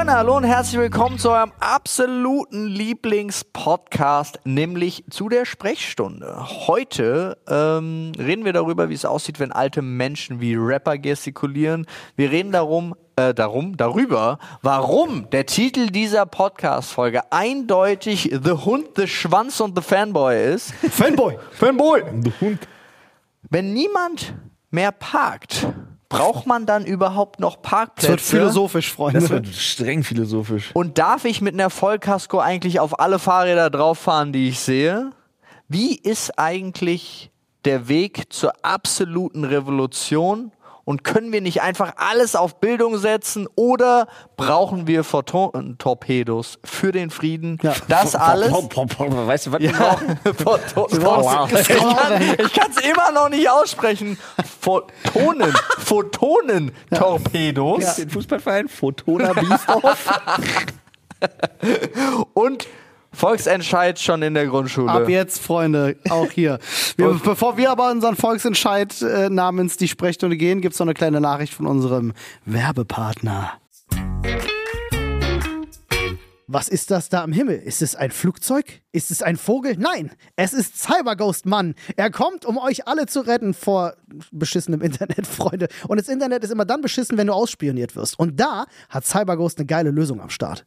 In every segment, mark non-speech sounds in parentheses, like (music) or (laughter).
Freunde, hallo und herzlich willkommen zu eurem absoluten Lieblingspodcast, nämlich zu der Sprechstunde. Heute ähm, reden wir darüber, wie es aussieht, wenn alte Menschen wie Rapper gestikulieren. Wir reden darum, äh, darum, darüber, warum der Titel dieser Podcast-Folge eindeutig The Hund, The Schwanz und The Fanboy ist. Fanboy! Fanboy! The Hund. Wenn niemand mehr parkt, braucht man dann überhaupt noch Das Parkplätze? wird philosophisch, Freunde. Das wird streng philosophisch. Und darf ich mit einer Vollkasko eigentlich auf alle Fahrräder drauf fahren, die ich sehe? Wie ist eigentlich der Weg zur absoluten Revolution? Und können wir nicht einfach alles auf Bildung setzen oder brauchen wir Photon-Torpedos für den Frieden? Ja. Das alles. Weißt du, was wir Ja, brauchen? (laughs) Photon- ich kann (laughs) es immer noch nicht aussprechen. Photonen, Photonen-Torpedos. Den Fußballverein Photona Biesdorf. (laughs) und Volksentscheid schon in der Grundschule. Ab jetzt, Freunde, auch hier. Wir, bevor wir aber unseren Volksentscheid äh, namens die Sprechstunde gehen, gibt's noch eine kleine Nachricht von unserem Werbepartner. Was ist das da am Himmel? Ist es ein Flugzeug? Ist es ein Vogel? Nein, es ist Cyberghost Mann. Er kommt, um euch alle zu retten vor beschissenem Internet, (laughs) Freunde. Und das Internet ist immer dann beschissen, wenn du ausspioniert wirst. Und da hat Cyberghost eine geile Lösung am Start.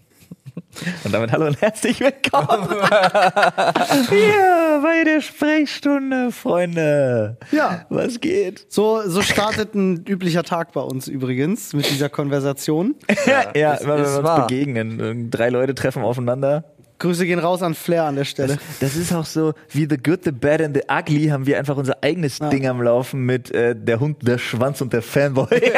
Und damit hallo und herzlich willkommen (laughs) hier bei der Sprechstunde, Freunde. Ja. Was geht? So, so startet ein üblicher Tag bei uns übrigens mit dieser Konversation. (laughs) Ja, ja das ist wir uns wahr. begegnen. Drei Leute treffen aufeinander. Grüße gehen raus an Flair an der Stelle. Das ist auch so, wie The Good, The Bad and The Ugly haben wir einfach unser eigenes Ding am Laufen mit äh, der Hund, der Schwanz und der Fanboy. (laughs)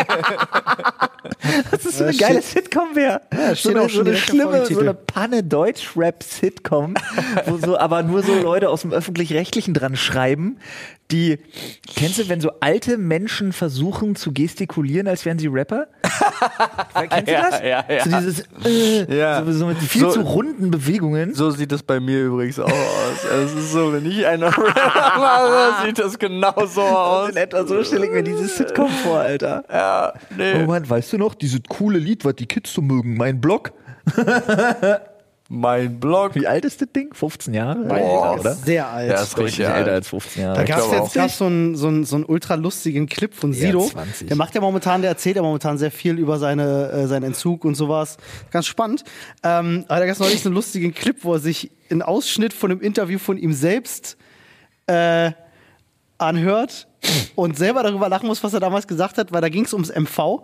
(laughs) das ist so Ja, eine geile shit. Sitcom wäre. so steht eine, so eine schlimme, so eine Panne Deutsch-Rap-Sitcom, wo so, aber nur so Leute aus dem Öffentlich-Rechtlichen dran schreiben, die, kennst du, wenn so alte Menschen versuchen zu gestikulieren, als wären sie Rapper? (laughs) kennst du das? ja, ja. So dieses, äh, Ja. so, so mit viel So- zu runden Bewegungen. So sieht das bei mir übrigens auch aus. Es ist so, wenn ich einen (laughs) Rapper (laughs) mache, sieht das genau so aus. In etwa so stelle ich mir dieses Sitcom vor, Alter. Ja, nee. Oh Mann, weißt du noch, dieses coole Lied, was die Kids so mögen, mein Blog? Mein Blog. Wie alt ist das Ding? 15 Jahre? Boah. oder? Sehr alt. Ja, ist richtig älter alt. als 15 Jahre. Da gab es jetzt gab's so einen so einen- so einen ultra lustigen Clip von Sido. 20. Der macht ja momentan, der erzählt ja momentan sehr viel über seine, äh, seinen Entzug und sowas. Ganz spannend. Ähm, aber da gab es neulich so einen lustigen Clip, wo er sich einen Ausschnitt von einem Interview von ihm selbst äh, anhört und selber darüber lachen muss, was er damals gesagt hat, weil da ging es ums MV.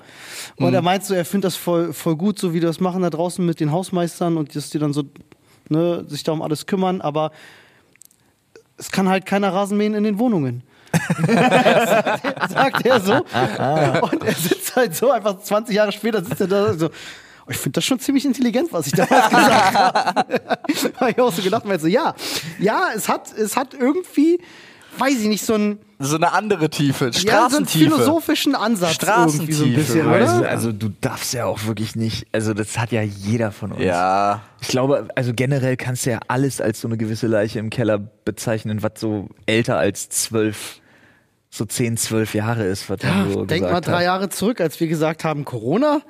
Und er meint so, er findet das voll, voll gut, so wie die das machen da draußen mit den Hausmeistern und dass die dann so ne, sich da um alles kümmern, aber es kann halt keiner Rasenmähen in den Wohnungen. (laughs) sagt er so. Und er sitzt halt so, einfach 20 Jahre später sitzt er da so. "Oh, Ich finde das schon ziemlich intelligent, was ich damals (laughs) gesagt habe. (laughs) habe ich auch so gedacht, weil so, ja, ja, es hat, es hat irgendwie, weiß ich nicht, so ein, So eine andere Tiefe. ja, so einen Straßentiefe. philosophischen Ansatz irgendwie so ein Straßentiefe, bisschen, weißt oder? Also, du darfst ja auch wirklich nicht, also das hat ja jeder von uns. ja. Ich glaube, also generell kannst du ja alles als so eine gewisse Leiche im Keller bezeichnen, was so älter als zwölf so 10, 12 Jahre ist, was man so Denk mal drei hat. Jahre zurück, als wir gesagt haben, Corona.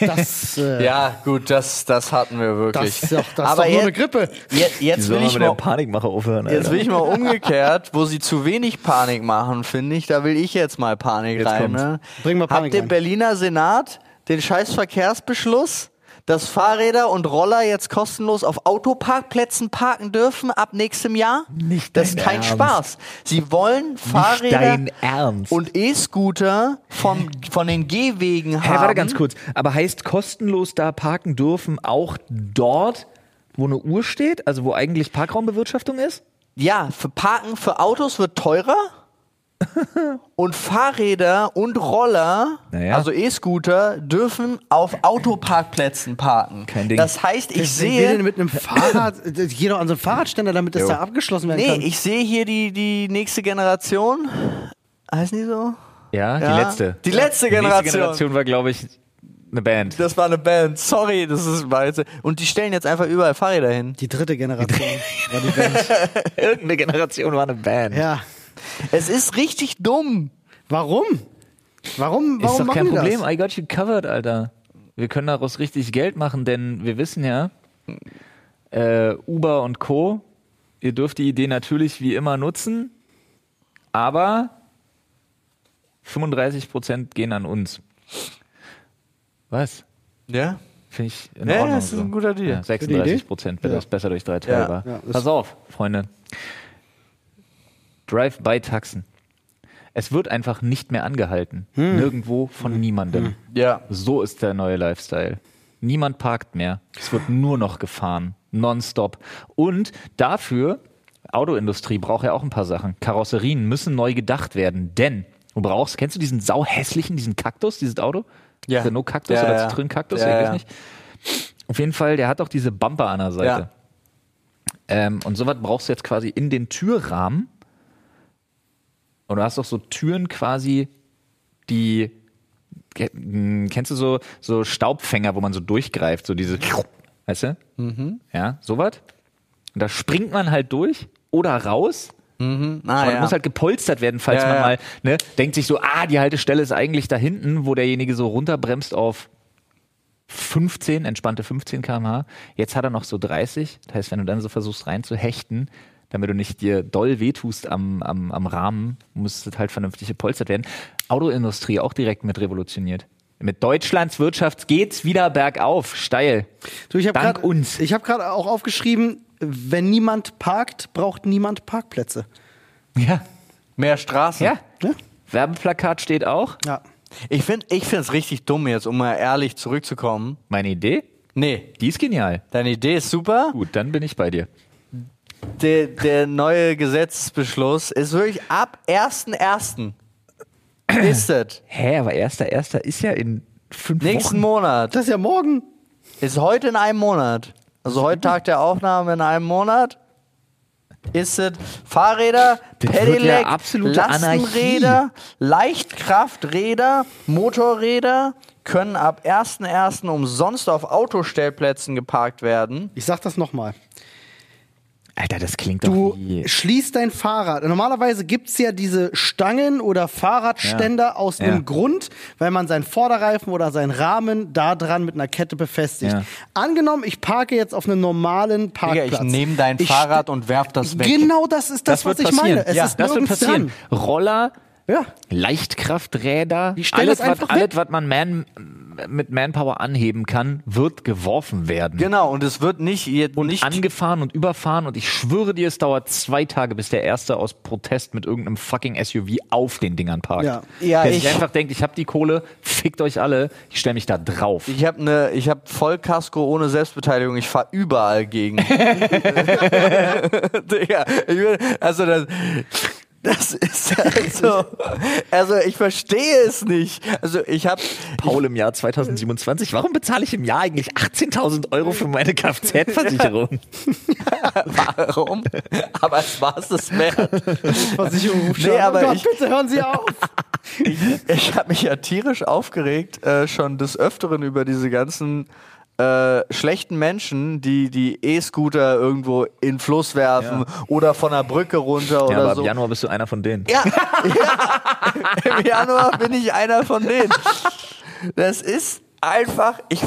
Das, (laughs) äh, Ja, gut, das, das hatten wir wirklich. das ist doch, das Aber ist doch nur eine jetzt, Grippe. jetzt, jetzt will ich mal Panikmache aufhören, Jetzt will ich mal umgekehrt, wo sie zu wenig Panik machen, finde ich, da will ich jetzt mal Panik Jetzt rein. Ne? Bring mal Panik Habt ihr rein. Berliner Senat den scheiß Verkehrsbeschluss, dass Fahrräder und Roller jetzt kostenlos auf Autoparkplätzen parken dürfen ab nächstem Jahr? Nicht Das ist kein Ernst. Spaß. Sie wollen Fahrräder dein Ernst. und E-Scooter vom, von den Gehwegen Hä, haben. warte ganz kurz. Aber heißt kostenlos da parken dürfen auch dort, wo eine Uhr steht? Also wo eigentlich Parkraumbewirtschaftung ist? Ja, für Parken für Autos wird teurer. (laughs) und Fahrräder und Roller, Naja. also E-Scooter, dürfen auf Autoparkplätzen parken. Kein Ding. Das heißt, ich Wer will denn sehe. mit einem Fahrrad, (laughs) das geht doch an so einen Fahrradständer, damit das Jo. da abgeschlossen werden Nee, kann. ich sehe hier die, die nächste Generation. Heißen die so? Ja, Ja. die letzte. Die letzte Die nächste Generation. Generation war, glaube ich, eine Band. Das war eine Band. Sorry, das ist weise. Und die stellen jetzt einfach überall Fahrräder hin. Die dritte Generation war die Band. (laughs) Irgendeine Generation war eine Band. Ja. Es ist richtig dumm. Warum? Warum, warum Ist doch kein Problem. das? I got you covered, Alter. Wir können daraus richtig Geld machen, denn wir wissen ja, äh, Uber und Co., ihr dürft die Idee natürlich wie immer nutzen, aber 35% gehen an uns. Was? Ja? Finde ich in Ja, Ordnung. das ist so. ein guter Deal. Ja, 36 Prozent, wenn Ja. das besser durch drei Ja. teilbar. Ja, Pass auf, Freunde. Drive-by-Taxen. Es wird einfach nicht mehr angehalten. Hm. Nirgendwo von niemandem. Ja. So ist der neue Lifestyle. Niemand parkt mehr. Es wird nur noch gefahren. Nonstop. Und dafür, Autoindustrie braucht ja auch ein paar Sachen. Karosserien müssen neu gedacht werden, denn du brauchst, kennst du diesen sauhässlichen, diesen Kaktus, dieses Auto? Ja. Renault Kaktus Ja, oder ja. Citroën-Kaktus, Ja, ich weiß ja. nicht. Auf jeden Fall, der hat auch diese Bumper an der Seite. Ja. Ähm, und sowas brauchst du jetzt quasi in den Türrahmen. Und du hast auch so Türen quasi, die mh, kennst du so, so Staubfänger, wo man so durchgreift, so diese, weißt du? Mhm. Ja, sowas. Und da springt man halt durch oder raus. Ah, Aber ja. muss halt gepolstert werden, falls Ja, man ja. mal ne, denkt sich so, ah, die Haltestelle ist eigentlich da hinten, wo derjenige so runterbremst auf 15, entspannte 15 km/h. Jetzt hat er noch so 30. Das heißt, wenn du dann so versuchst reinzuhechten, damit du nicht dir doll wehtust am, am, am Rahmen, muss das halt vernünftig gepolstert werden. Autoindustrie auch direkt mit revolutioniert. Mit Deutschlands Wirtschaft geht's wieder bergauf, steil. Du, ich habe Dank grad- uns. Ich habe gerade auch aufgeschrieben, wenn niemand parkt, braucht niemand Parkplätze. Ja. Mehr Straßen. Ja. Ja. Werbeplakat steht auch. Ja. Ich finde ich es richtig dumm jetzt, um mal ehrlich zurückzukommen. Meine Idee, Nee, die ist genial. deine Idee ist super. Gut, dann bin ich bei dir. Der, der neue Gesetzesbeschluss ist wirklich ab 1.1. ist es. Hä, aber erster, erster ist ja in fünf Nächsten Wochen. Monat. Das ist ja morgen. Ist heute in einem Monat. Also heute Tag der Aufnahme in einem Monat. Ist es Fahrräder, Das Pedelec, ja Lastenräder, Leichtkrafträder, Motorräder können ab 1.1. umsonst auf Autostellplätzen geparkt werden. Ich sag das nochmal. Alter, das klingt Du doch wie... schließt dein Fahrrad. Normalerweise gibt's ja diese Stangen oder Fahrradständer aus Ja. einem Grund, weil man seinen Vorderreifen oder seinen Rahmen da dran mit einer Kette befestigt. Ja. Angenommen, ich parke jetzt auf einem normalen Digga, Parkplatz. ich nehme dein Ich Fahrrad und werf das weg. Genau das ist das, Das was ich passieren. meine. Es ja, ist das wird passieren. dran. Roller, Ja. Leichtkrafträder, alles, was, alles, was man man, mit Manpower anheben kann, wird geworfen werden. Genau, und es wird nicht, jetzt Und nicht angefahren und überfahren und ich schwöre dir, es dauert zwei Tage, bis der Erste aus Protest mit irgendeinem fucking SUV auf den Dingern parkt. Ja. Ja, der ich- sich einfach denkt, ich habe die Kohle, fickt euch alle, ich stelle mich da drauf. Ich habe ne, ich habe Vollkasko ohne Selbstbeteiligung. Ich fahre überall gegen. (laughs) (laughs) Digga, ich will, also das, das ist also, also ich verstehe es nicht. Also ich habe Paul im Jahr 2027, warum bezahle ich im Jahr eigentlich 18.000 Euro für meine Kfz-Versicherung? (laughs) warum, aber es war es das wert. Versicherung ruft Nee, aber oh Gott, ich- bitte hören Sie auf. (laughs) Ich habe mich ja tierisch aufgeregt, äh, schon des Öfteren über diese ganzen äh, schlechten Menschen, die die E-Scooter irgendwo in den Fluss werfen oder von der Brücke runter Ja, oder aber so. im Januar bist du einer von denen. Ja, (laughs) ja, im Januar bin ich einer von denen. Das ist einfach, ich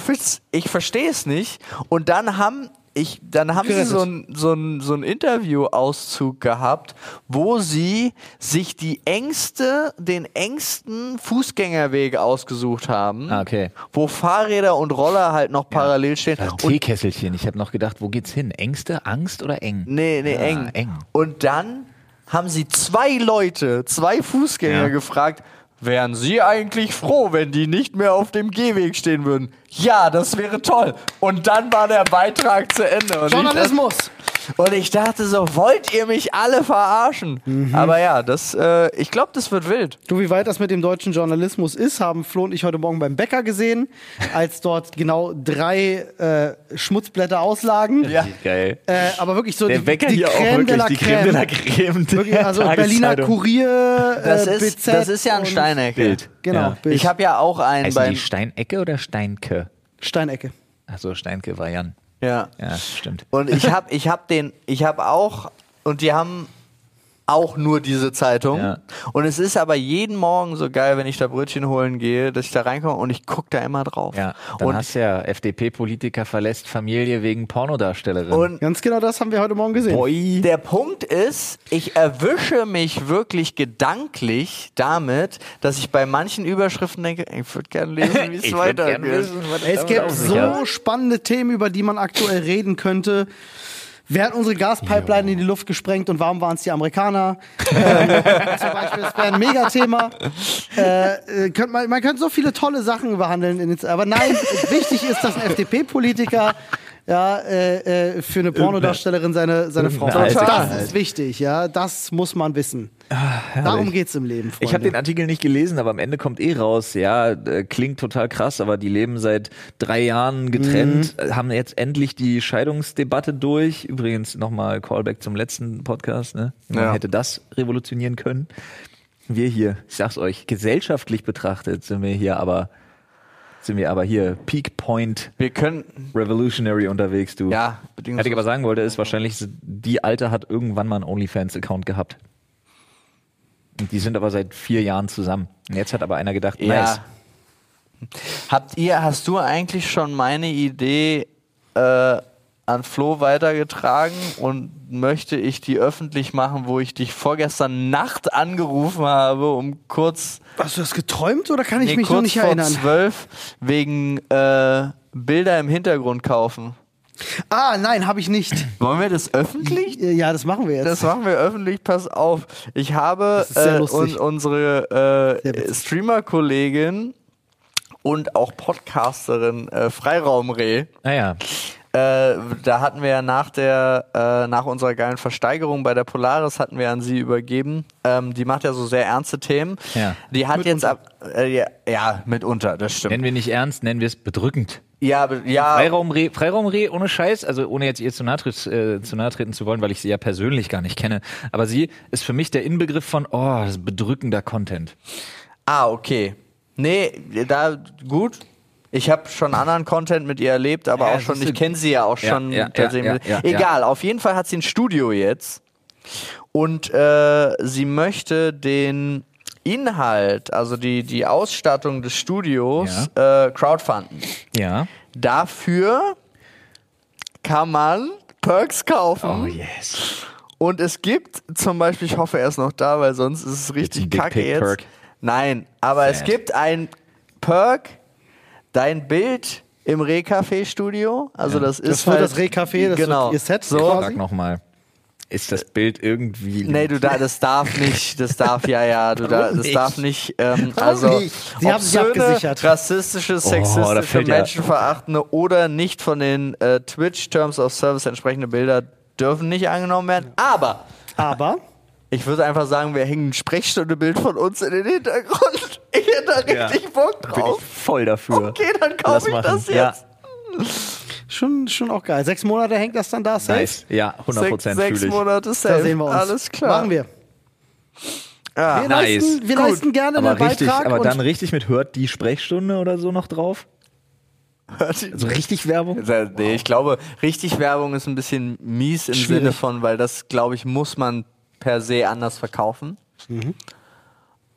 ich verstehe es nicht. Und dann haben ich, dann haben sie so ein, so ein, so ein Interview-Auszug gehabt, wo sie sich die engste, den engsten Fußgängerweg ausgesucht haben, Ah, okay. wo Fahrräder und Roller halt noch parallel stehen. Das Und Teekesselchen. Ich habe noch gedacht, wo geht's hin? Ängste, Angst oder eng? Nee, nee, Ah, eng. eng. Und dann haben sie zwei Leute, zwei Fußgänger Ja. gefragt, wären sie eigentlich froh, wenn die nicht mehr auf dem Gehweg stehen würden? Ja, das wäre toll. Und dann war der Beitrag zu Ende. Journalismus. Ich, und ich dachte so, wollt ihr mich alle verarschen? Mhm. Aber ja, das, äh, ich glaube, das wird wild. Du, wie weit das mit dem deutschen Journalismus ist, haben Flo und ich heute Morgen beim Bäcker gesehen, als dort genau drei äh, Schmutzblätter auslagen. Ja. Geil. Äh, aber wirklich so Der die, Bäcker die hier Creme auch wirklich de la die Creme. Creme de la Creme. der Wirklich, also Berliner. Kurier, äh, Das ist, BZ das ist ja ein Steinecke. Bild. Genau, Ja. Bild. Ich habe ja auch einen beim. die Steinecke oder Steinke? Steinecke. Achso, Steinke war Jan. Ja. Ja, stimmt. Und ich habe ich hab den, ich habe auch, und die haben auch nur diese Zeitung. Ja. Und es ist aber jeden Morgen so geil, wenn ich da Brötchen holen gehe, dass ich da reinkomme und ich gucke da immer drauf. Ja, dann und, hast ja FDP-Politiker verlässt Familie wegen Pornodarstellerin. und Ganz genau das haben wir heute Morgen gesehen. Boy. der Punkt ist, ich erwische mich wirklich gedanklich damit, dass ich bei manchen Überschriften denke, ich würde gerne lesen, (laughs) wie es weitergeht. wissen, Es gibt so spannende Themen, über die man aktuell reden könnte. Wer hat unsere Gaspipeline in die Luft gesprengt und warum waren es die Amerikaner? (laughs) ähm, zum Beispiel, das wäre ein Megathema. Äh, äh, könnt man, man könnte so viele tolle Sachen behandeln. In den, aber nein, wichtig ist, dass ein FDP-Politiker ja, äh, äh, für eine Pornodarstellerin seine, seine Frau (laughs) Irgendeine Das ist wichtig, ja. Das muss man wissen. Darum geht's im Leben. Freunde. Ich habe den Artikel nicht gelesen, aber am Ende kommt eh raus, ja, äh, klingt total krass, aber die leben seit drei Jahren getrennt, Mhm. äh, haben jetzt endlich die Scheidungsdebatte durch. Übrigens nochmal Callback zum letzten Podcast, ne? Man Ja. hätte das revolutionieren können. Wir hier, ich sag's euch, gesellschaftlich betrachtet sind wir hier aber, sind wir aber hier Peak Point Wir können, Revolutionary unterwegs, du. ja, Was ich aber sagen wollte, ist wahrscheinlich, die Alte hat irgendwann mal einen OnlyFans-Account gehabt. Und die sind aber seit vier Jahren zusammen. Und jetzt hat aber einer gedacht, Ja. nice. Habt ihr, hast du eigentlich schon meine Idee äh, an Flo weitergetragen und möchte ich die öffentlich machen, wo ich dich vorgestern Nacht angerufen habe, um kurz, Hast du das geträumt oder kann ich nee, mich noch kurz nicht vor erinnern? zwölf wegen äh, Bilder im Hintergrund kaufen. Ah, nein, habe ich nicht. (clears throat) Wollen wir das öffentlich? Ja, das machen wir jetzt. Das machen wir öffentlich, pass auf. Ich habe äh, und unsere äh. Streamer-Kollegin und auch Podcasterin äh, Freiraumreh Naja, Äh, da hatten wir ja nach der, äh, nach unserer geilen Versteigerung bei der Polaris hatten wir an sie übergeben. Ähm, die macht ja so sehr ernste Themen. Ja. Die hat jetzt ab, äh, ja, ja, mitunter, das stimmt. nennen wir nicht ernst, nennen wir es bedrückend. ja, ja, Freiraumreh, Freiraumreh ohne Scheiß, also ohne jetzt ihr zu nahe, äh, zu nahe treten zu wollen, weil ich sie ja persönlich gar nicht kenne. Aber sie ist für mich der Inbegriff von, oh, das ist bedrückender Content. ah, okay. Nee, da, gut. Ich habe schon anderen Content mit ihr erlebt, aber Ja, auch schon, ich kenne sie ja auch schon. ja, ja, Egal, auf jeden Fall hat sie ein Studio jetzt. Und äh, sie möchte den Inhalt, also die, die Ausstattung des Studios, äh, crowdfunden. Ja. Dafür kann man Perks kaufen. Oh yes. Und es gibt zum Beispiel, ich hoffe, er ist noch da, weil sonst ist es richtig kacke jetzt. Nein, aber es Sad. gibt ein Perk, dein Bild im Rehcafé-Studio. Also das ist Das halt, das Rehcafé, das genau. ihr Set So, quasi. Sag nochmal. Ist das Bild irgendwie. Nee, du da, das darf nicht, das darf ja, ja, du da, das nicht? darf nicht, ähm, also nicht? Sie haben sich abgesichert. rassistische, da sexistische, ja- menschenverachtende oder nicht von den äh, Twitch Terms of Service entsprechende Bilder dürfen nicht angenommen werden. Aber Aber ich würde einfach sagen, wir hängen ein Sprechstundebild von uns in den Hintergrund. (laughs) Ich hätte da Ja. richtig Bock Bin drauf. ich voll dafür. Okay, dann kaufe ich machen. das jetzt. Ja, schon, schon auch geil. Sechs Monate hängt das dann da safe. nice. Ja, 100% Sechs, fühle sechs ich. Monate Da safe. sehen wir uns. Alles klar. Machen wir. Ja. Wir, Nice. leisten, wir Gut. leisten gerne aber einen richtig, Beitrag. aber und dann richtig mit hört die Sprechstunde oder so noch drauf? Also richtig Werbung? Nee, ich glaube, richtig Werbung ist ein bisschen mies im Schwierig. Sinne von, weil das, glaube ich, muss man per se anders verkaufen. Mhm.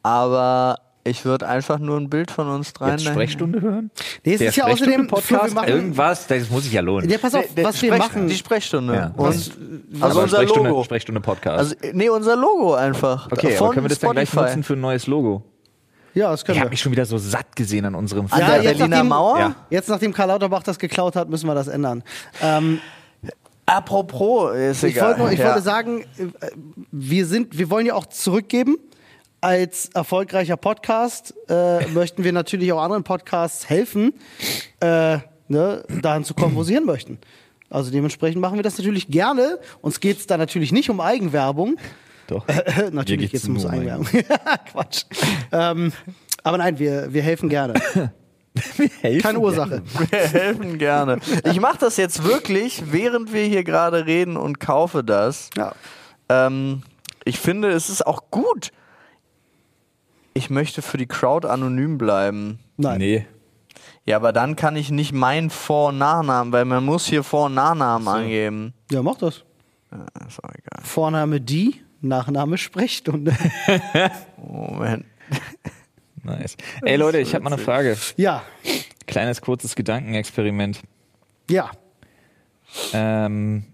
Aber ich würde einfach nur ein Bild von uns dreien. Jetzt Sprechstunde hören? Nee, es ist ja außerdem Podcast, machen, irgendwas, das muss sich ja lohnen. Ja, pass auf, Der was wir machen. Die Sprechstunde. Ja. Und, Was- also unser Sprechstunde, Logo. Sprechstunde Podcast. Also, nee, unser Logo einfach. okay, von aber können wir das dann gleich Spotify. nutzen für ein neues Logo? Ja, das Ich können habe wir. mich schon wieder so satt gesehen an unserem An Ja, der jetzt Berliner nachdem- Mauer? Ja. Jetzt, nachdem Karl Lauterbach das geklaut hat, müssen wir das ändern. Ähm, Apropos, ist ich egal. wollte, ich ja. wollte sagen, äh, wir sind, wir wollen ja auch zurückgeben. Als erfolgreicher Podcast äh, (laughs) möchten wir natürlich auch anderen Podcasts helfen, äh, ne, dahin zu kommen, wo sie hin möchten. Also dementsprechend machen wir das natürlich gerne. Uns geht es da natürlich nicht um Eigenwerbung. Doch. (laughs) natürlich geht's geht es um um Eigenwerbung. (laughs) Quatsch. ähm, aber nein, wir, wir helfen gerne. (laughs) Keine Ursache. Wir helfen gerne. Ich mache das jetzt wirklich, während wir hier gerade reden und kaufe das. Ja. Ähm, ich finde, es ist auch gut. Ich möchte für die Crowd anonym bleiben. Nein. Nee. Ja, aber dann kann ich nicht meinen Vor- und Nachnamen, weil man muss hier Vor- und Nachnamen angeben. Ja, mach das. Ja, ist auch egal. Vorname die, Nachname Sprechstunde. (laughs) Moment. (laughs) Nice. Ey Leute, ich habe mal eine Frage. ja, Kleines, kurzes Gedankenexperiment. ja. Ähm,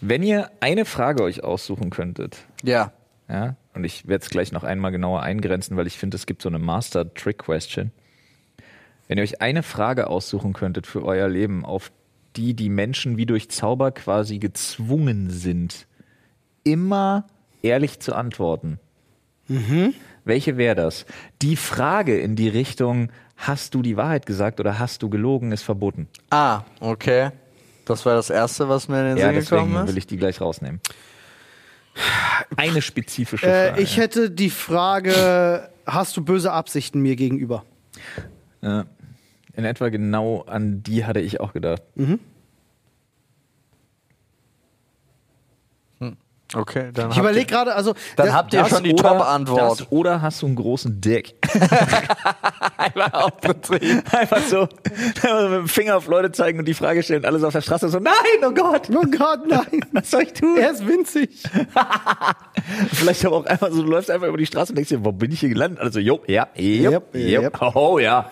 wenn ihr eine Frage euch aussuchen könntet, Ja. ja, und ich werde es gleich noch einmal genauer eingrenzen, weil ich finde, es gibt so eine Master-Trick-Question. Wenn ihr euch eine Frage aussuchen könntet für euer Leben, auf die die Menschen wie durch Zauber quasi gezwungen sind, immer ehrlich zu antworten, welche wäre das? Die Frage in die Richtung, hast du die Wahrheit gesagt oder hast du gelogen, ist verboten. Ah, okay. Das war das Erste, was mir in den Ja, Sinn deswegen gekommen ist. will ich die gleich rausnehmen. Eine spezifische Äh, Frage. ich hätte die Frage, hast du böse Absichten mir gegenüber? Ja. In etwa genau an die hatte ich auch gedacht. Okay, dann Ich überlege gerade, also Dann da- habt ihr Das schon die Top-Antwort. das Oder hast du einen großen Dick? (laughs) Einmal aufgetrieben. Einfach so mit dem Finger auf Leute zeigen und die Frage stellen, alles auf der Straße so, nein, oh Gott, oh Gott, nein, (laughs) was soll ich tun? er ist winzig. (laughs) Vielleicht aber auch einfach so, du läufst einfach über die Straße und denkst dir, wo bin ich hier gelandet? Also, jo, ja, jupp, yep. oh ja.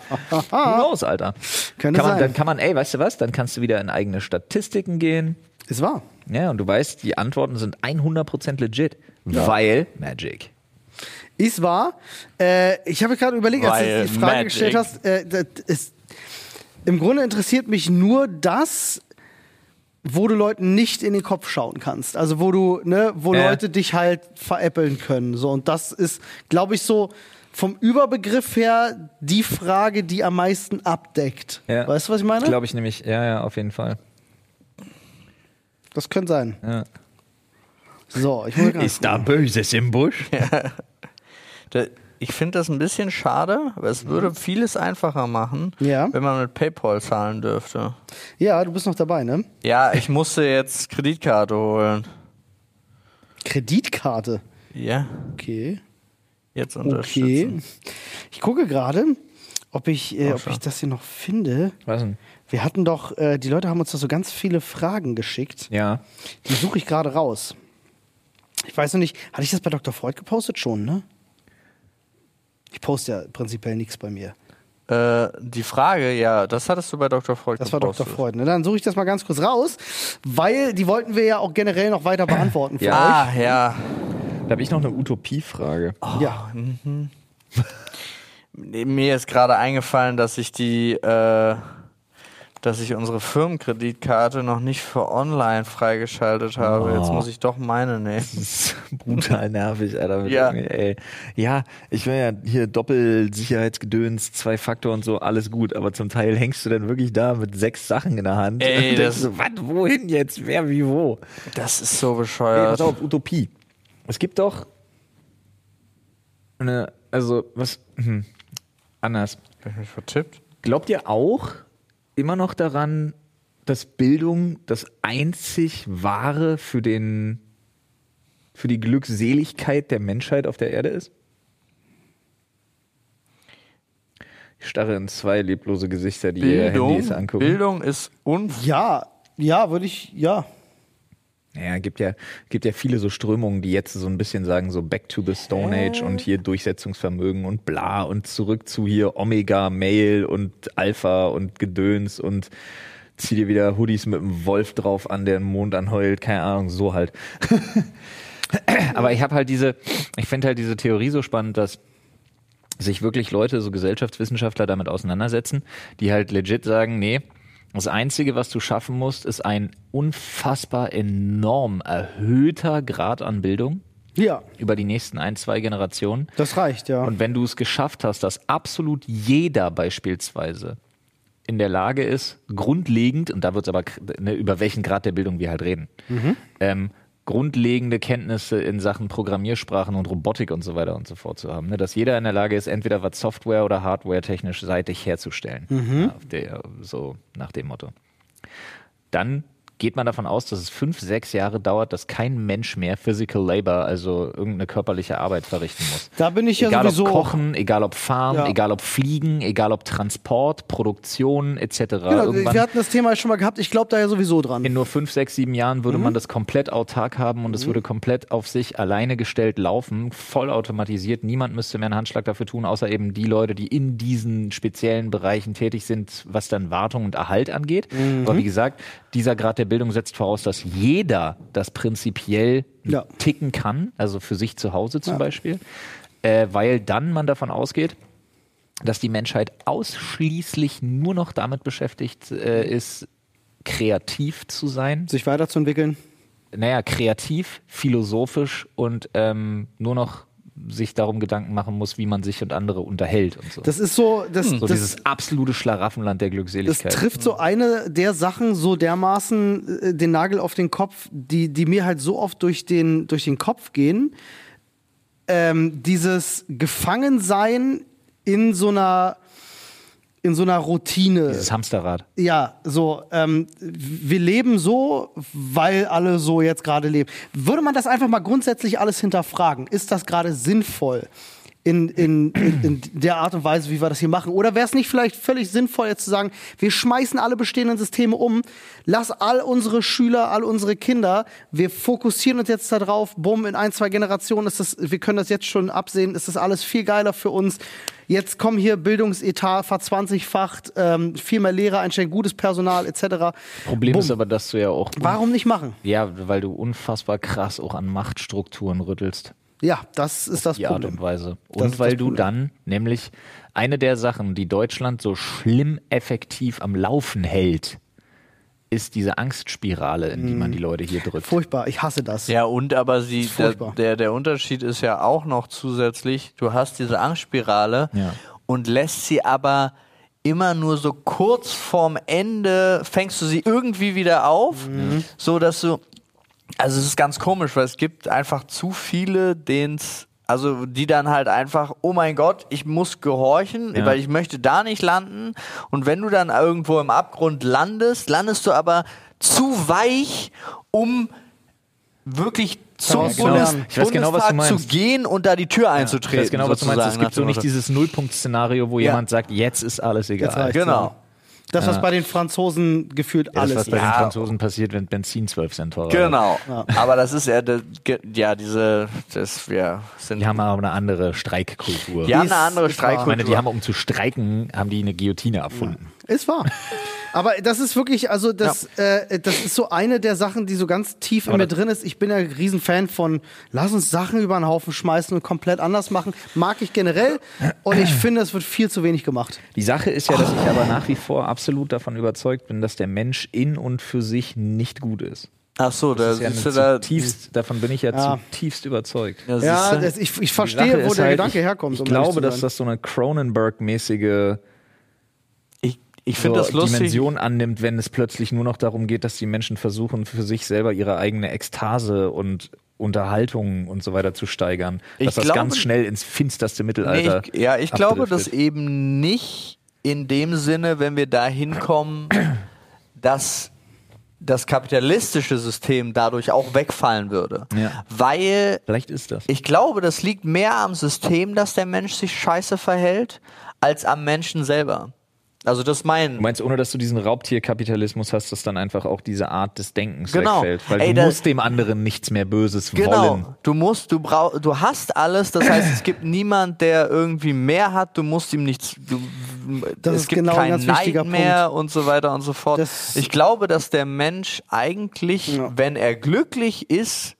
Knows, Alter. Könnte kann man, sein. Dann kann man, ey, weißt du was, dann kannst du wieder in eigene Statistiken gehen. Ist wahr. Ja, und du weißt, die Antworten sind 100% legit, weil Magic. Ist wahr. Äh, ich habe gerade überlegt, als du die Frage Magic. gestellt hast, äh, ist, im Grunde interessiert mich nur das, wo du Leuten nicht in den Kopf schauen kannst. Also wo du, ne, wo Ja. Leute dich halt veräppeln können. So, und das ist, glaube ich, so vom Überbegriff her die Frage, die am meisten abdeckt. Ja. Weißt du, was ich meine? Glaube ich nämlich, ja, ja, auf jeden Fall. Das könnte sein. Ja. So, ich Ist da Böses im Busch? (laughs) Da- Ich finde das ein bisschen schade, aber es würde vieles einfacher machen, Ja. wenn man mit PayPal zahlen dürfte. Ja, du bist noch dabei, ne? Ja, ich musste jetzt Kreditkarte holen. Kreditkarte. Ja, Okay. jetzt Okay. unterstützen. Ich gucke gerade, ob ich, äh, ob ich das hier noch finde. Was denn? Wir hatten doch, äh, die Leute haben uns da so ganz viele Fragen geschickt. Ja. Die suche ich gerade raus. Ich weiß noch nicht, hatte ich das bei Dr. Freud gepostet schon, ne? Ich poste ja prinzipiell nichts bei mir. Äh, die Frage, ja, das hattest du bei Dr. Freud Das war Dr. gepostet. Freud. Ne? Dann suche ich das mal ganz kurz raus, weil die wollten wir ja auch generell noch weiter beantworten für Ah, ja. Da habe ich noch eine Utopiefrage. euch. Ja. (laughs) Mir ist gerade eingefallen, dass ich die, äh, dass ich unsere Firmenkreditkarte noch nicht für online freigeschaltet habe. Jetzt muss ich doch meine nehmen. Das (laughs) ist brutal nervig, Alter. Ja. Ey. Ja, ich will ja hier Doppelsicherheitsgedöns, zwei Faktor und so, alles gut, aber zum Teil hängst du dann wirklich da mit sechs Sachen in der Hand. Ey, das- so, was, wohin jetzt? Wer, wie, wo? Das ist so Ey, bescheuert. pass auf, Utopie. Es gibt doch eine, also, was, hm, anders. Hab ich mich vertippt? Glaubt ihr auch immer noch daran, dass Bildung das einzig wahre für den für die Glückseligkeit der Menschheit auf der Erde ist? Ich starre in zwei leblose Gesichter, die ihre Bildung, Handys angucken. Bildung ist unf Ja, ja, würde ich, ja. Ja, gibt ja, gibt ja viele so Strömungen, die jetzt so ein bisschen sagen, so back to the Stone Age und hier Durchsetzungsvermögen und bla und zurück zu hier Omega, Mail und Alpha und Gedöns und zieh dir wieder Hoodies mit einem Wolf drauf an, der den Mond anheult, keine Ahnung, so halt. (laughs) Aber ich habe halt diese, ich finde halt diese Theorie so spannend, dass sich wirklich Leute, so Gesellschaftswissenschaftler damit auseinandersetzen, die halt legit sagen, nee, das Einzige, was du schaffen musst, ist ein unfassbar enorm erhöhter Grad an Bildung Ja, über die nächsten ein, zwei Generationen. das reicht, ja. Und wenn du es geschafft hast, dass absolut jeder beispielsweise in der Lage ist, grundlegend, und da wird es aber, ne, über welchen Grad der Bildung wir halt reden, ähm, grundlegende Kenntnisse in Sachen Programmiersprachen und Robotik und so weiter und so fort zu haben. Ne? Dass jeder in der Lage ist, entweder was Software oder Hardware technisch seitig herzustellen. Ja, auf der, so nach dem Motto. Dann geht man davon aus, dass es fünf, sechs Jahre dauert, dass kein Mensch mehr Physical Labor, also irgendeine körperliche Arbeit verrichten muss. Da bin ich ja egal sowieso. ob Kochen, egal ob Fahren, Ja. egal ob Fliegen, egal ob Transport, Produktion etc. Genau, Irgendwann wir hatten das Thema schon mal gehabt. Ich glaube da ja sowieso dran. in nur fünf, sechs, sieben Jahren würde Mhm. man das komplett autark haben und es würde komplett auf sich alleine gestellt laufen, voll automatisiert. Niemand müsste mehr einen Handschlag dafür tun, außer eben die Leute, die in diesen speziellen Bereichen tätig sind, was dann Wartung und Erhalt angeht. Mhm. Aber wie gesagt, dieser Grad der Bildung setzt voraus, dass jeder das prinzipiell Ja. ticken kann, also für sich zu Hause zum Ja. Beispiel, äh, weil dann man davon ausgeht, dass die Menschheit ausschließlich nur noch damit beschäftigt äh, ist, kreativ zu sein. Sich weiterzuentwickeln. Naja, kreativ, philosophisch und ähm, nur noch sich darum Gedanken machen muss, wie man sich und andere unterhält und so. Das ist so, das, so das, dieses absolute Schlaraffenland der das Glückseligkeit. trifft so eine der Sachen so dermaßen äh, den Nagel auf den Kopf, die, die mir halt so oft durch den, durch den Kopf gehen. Ähm, dieses Gefangensein in so einer in so einer Routine. Dieses Hamsterrad. Ja, so, ähm, wir leben so, weil alle so jetzt gerade leben. Würde man das einfach mal grundsätzlich alles hinterfragen? Ist das gerade sinnvoll? In, in, in, in der Art und Weise, wie wir das hier machen? Oder wäre es nicht vielleicht völlig sinnvoll, jetzt zu sagen, wir schmeißen alle bestehenden Systeme um, lass all unsere Schüler, all unsere Kinder, wir fokussieren uns jetzt darauf, bumm, in ein, zwei Generationen ist das, wir können das jetzt schon absehen, ist das alles viel geiler für uns. Jetzt kommen hier Bildungsetat verzwanzigfacht, ähm, viel mehr Lehrer einstellen, gutes Personal etc. Problem Bumm. ist aber, dass du ja auch Warum nicht machen? ja, weil du unfassbar krass auch an Machtstrukturen rüttelst. Ja, das ist das die Art Problem. und Weise. Und weil du Problem. dann nämlich eine der Sachen, die Deutschland so schlimm effektiv am Laufen hält, ist diese Angstspirale, in die man die Leute hier drückt. Furchtbar, ich hasse das. Ja, und aber sie, der, furchtbar. der, der Unterschied ist ja auch noch zusätzlich, du hast diese Angstspirale Ja. und lässt sie aber immer nur so kurz vorm Ende, fängst du sie irgendwie wieder auf, Mhm. so dass du, also es ist ganz komisch, weil es gibt einfach zu viele, denen's also die dann halt einfach, oh mein Gott, ich muss gehorchen, Ja. weil ich möchte da nicht landen. Und wenn du dann irgendwo im Abgrund landest, landest du aber zu weich, um wirklich zum Daraus zu Bundes. Ich weiß genau, was du Bundestag meinst. zu gehen und da die Tür Ich einzutreten. weiß genau, was du meinst. Es gibt so nicht dieses Nullpunkt-Szenario, wo Ja. jemand sagt, jetzt ist alles egal. Genau. Ja. Das, was bei den Franzosen gefühlt Ja, das, alles was bei ist. den Ja. Franzosen passiert, wenn Benzin 12 Cent teurer. Genau. Aber das ist ja, das, ja, diese, das, wir sind, Die haben aber eine andere Streikkultur. die haben eine andere wahr. Ich meine, die Streikkultur. haben, um zu streiken, haben die eine Guillotine erfunden. Ist wahr. Aber das ist wirklich, also das, äh, das ist so eine der Sachen, die so ganz tief in mir drin ist. Ich bin ja ein Riesenfan von, lass uns Sachen über den Haufen schmeißen und komplett anders machen. Mag ich generell. Und ich finde, es wird viel zu wenig gemacht. Die Sache ist ja, dass ich aber nach wie vor absolut davon überzeugt bin, dass der Mensch in und für sich nicht gut ist. Ach so, da Das ist ja siehst du eine da, zutiefst, davon bin ich ja, Ja. zutiefst überzeugt. ja, Ja, das, ich, ich verstehe, wo der halt, Gedanke ich, herkommt. Ich um glaube, dass das so eine Cronenberg-mäßige ich, so finde das lustig. Dimension annimmt, wenn es plötzlich nur noch darum geht, dass die Menschen versuchen, für sich selber ihre eigene Ekstase und Unterhaltung und so weiter zu steigern. Ich dass das glaube- ganz schnell ins finsterste Nee, Mittelalter. ich, ja, ich glaube, dass eben nicht in dem Sinne, wenn wir da hinkommen, dass das kapitalistische System dadurch auch wegfallen würde. Ja. Weil Vielleicht ist das. ich glaube, das liegt mehr am System, dass der Mensch sich scheiße verhält, als am Menschen selber. Also das mein. Du meinst, ohne dass du diesen Raubtierkapitalismus hast, dass dann einfach auch diese Art des Denkens Genau. wegfällt. Weil Ey, du musst dem anderen nichts mehr Böses wollen. Genau. Du musst, du brauchst, du hast alles. Das heißt, es gibt (clears throat) niemand, der irgendwie mehr hat. Du musst ihm nichts. Du, Das es ist gibt genau ein keinen ganz Neid mehr und so weiter und so fort. Das- ich glaube, dass der Mensch eigentlich, Ja. wenn er glücklich ist,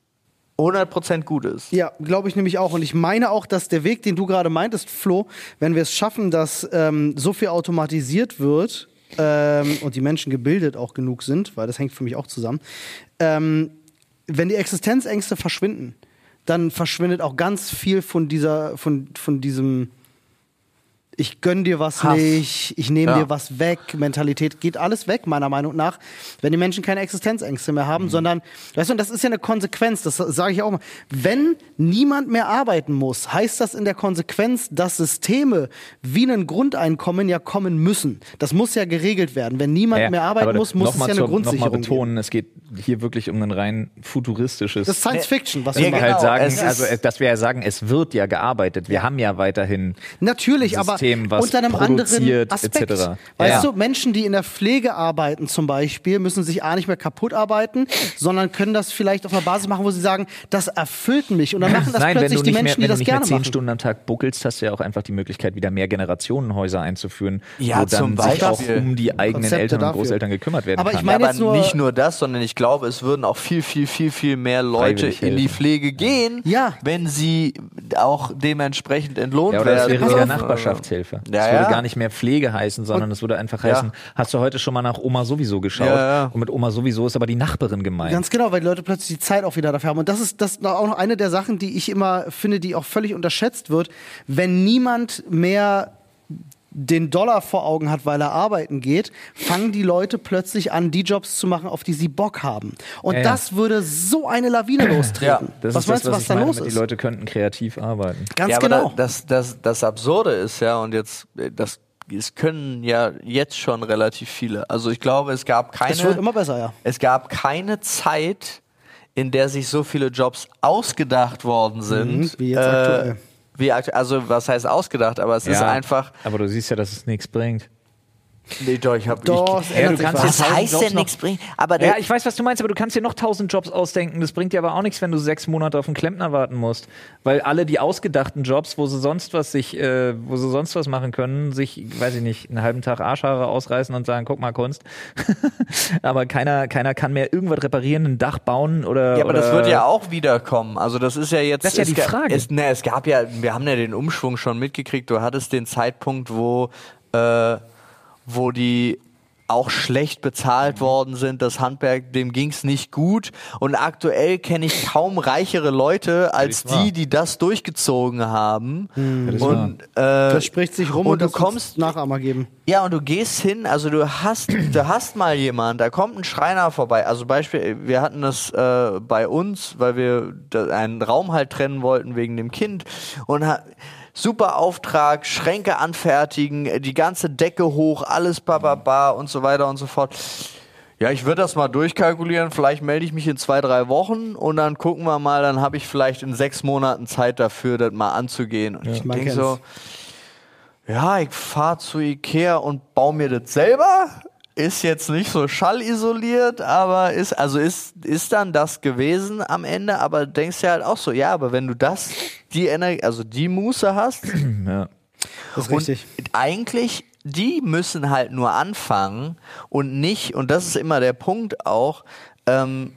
100% gut ist. Ja, glaube ich nämlich auch. Und ich meine auch, dass der Weg, den du gerade meintest, Flo, wenn wir es schaffen, dass ähm, so viel automatisiert wird ähm, und die Menschen gebildet auch genug sind, weil das hängt für mich auch zusammen, ähm, wenn die Existenzängste verschwinden, dann verschwindet auch ganz viel von dieser, von, von diesem ich gönn dir was Hass. nicht, ich nehme Ja. dir was weg, Mentalität geht alles weg, meiner Meinung nach, wenn die Menschen keine Existenzängste mehr Mhm. haben, sondern, weißt du, und das ist ja eine Konsequenz, das sage ich auch mal, wenn niemand mehr arbeiten muss, heißt das in der Konsequenz, dass Systeme wie ein Grundeinkommen ja kommen müssen. Das muss ja geregelt werden. Wenn niemand Ja, mehr arbeiten aber muss, muss es ja eine zur- Grundsicherung Noch mal geben. betonen, es geht hier wirklich um ein rein futuristisches. Das ist Science Fiction, was wir genau. halt sagen, also dass wir ja sagen, es wird ja gearbeitet. Wir haben ja weiterhin Natürlich, ein System, aber was unter einem anderen produziert, Aspekt. etc. Weißt Ja. du, Menschen, die in der Pflege arbeiten zum Beispiel, müssen sich A nicht mehr kaputt arbeiten, sondern können das vielleicht auf einer Basis machen, wo sie sagen, das erfüllt mich. Und dann machen das Nein, wenn plötzlich du die Menschen, mehr, die wenn du das nicht mehr gerne zehn machen. Stunden am Tag buckelst, hast du ja auch einfach die Möglichkeit, wieder mehr Generationenhäuser einzuführen, Ja, wo dann zum sich auch Beispiel. um die eigenen Konzepte Eltern und dafür. Großeltern gekümmert werden Aber ich kann. meine aber jetzt nur- nicht nur das, sondern ich glaube, es würden auch viel, viel, viel, viel mehr Leute in die. Pflege gehen, Ja. wenn sie auch dementsprechend entlohnt ja, oder werden. wäre wieder. Nachbarschaftshilfe. Ja, es würde ja. gar nicht mehr Pflege heißen, sondern es würde einfach heißen, hast du heute schon mal nach Oma sowieso geschaut? Ja, ja. Und mit Oma sowieso ist aber die Nachbarin gemeint. Ganz genau, weil die Leute plötzlich die Zeit auch wieder dafür haben. Und das ist das ist auch noch eine der Sachen, die ich immer finde, die auch völlig unterschätzt wird. Wenn niemand mehr den Dollar vor Augen hat, weil er arbeiten geht, fangen die Leute plötzlich an, die Jobs zu machen, auf die sie Bock haben. Und Ja, ja. das würde so eine Lawine lostreten. Ja, das was ist meinst das, du, was was da meine, los ist? Die Leute könnten kreativ arbeiten. Ganz genau. da, das, das, das Absurde ist ja, und jetzt, äh, das, es können ja jetzt schon relativ viele. Also ich glaube, es gab keine. es wird immer besser, ja. Es gab keine Zeit, in der sich so viele Jobs ausgedacht worden sind. Mhm, wie jetzt aktuell. Wie also was heißt ausgedacht, aber es ist Ja, einfach. Aber du siehst ja, dass es nichts bringt. Nee, doch, ich hab, Doch, ich, ändert du kannst was. heißt Jobs denn noch- nichts bringen? Aber Ja, ich weiß, was du meinst, aber du kannst dir noch tausend Jobs ausdenken. Das bringt dir aber auch nichts, wenn du sechs Monate auf einen Klempner warten musst. Weil alle die ausgedachten Jobs, wo sie sonst was sich, äh, wo sie sonst was machen können, sich, weiß ich nicht, einen halben Tag Arschhaare ausreißen und sagen, guck mal, Kunst. (laughs) aber keiner, keiner kann mehr irgendwas reparieren, ein Dach bauen oder. Ja, aber oder das wird ja auch wiederkommen. Also das ist ja jetzt. Das ist ja die Frage. Es, ne, es gab ja, wir haben ja den Umschwung schon mitgekriegt. Du hattest den Zeitpunkt, wo, äh, wo die auch schlecht bezahlt worden sind. Das Handwerk, dem ging's nicht gut. Und aktuell kenne ich kaum reichere Leute als Das die, die das durchgezogen haben. ist Und äh, Das spricht sich rum und und, du das kommst Nachahmer geben. ja, und du gehst hin, also du hast, du hast mal jemand, da kommt ein Schreiner vorbei. Also Beispiel, wir hatten das äh, bei uns, weil wir einen Raum halt trennen wollten wegen dem Kind und super Auftrag, Schränke anfertigen, die ganze Decke hoch, alles bababa und so weiter und so fort. Ja, ich würde das mal durchkalkulieren. Vielleicht melde ich mich in zwei, drei Wochen und dann gucken wir mal. Dann habe ich vielleicht in sechs Monaten Zeit dafür, das mal anzugehen. Und ich man denke so, ja, ich fahre zu Ikea und baue mir das selber. Ist jetzt nicht so schallisoliert, aber ist, also ist, ist dann das gewesen am Ende, aber denkst dir halt auch so, ja, aber wenn du das, die Energie, also die Muße hast, (clears throat) Ja. Das ist und richtig. eigentlich, die müssen halt nur anfangen und nicht, und das ist immer der Punkt auch, ähm,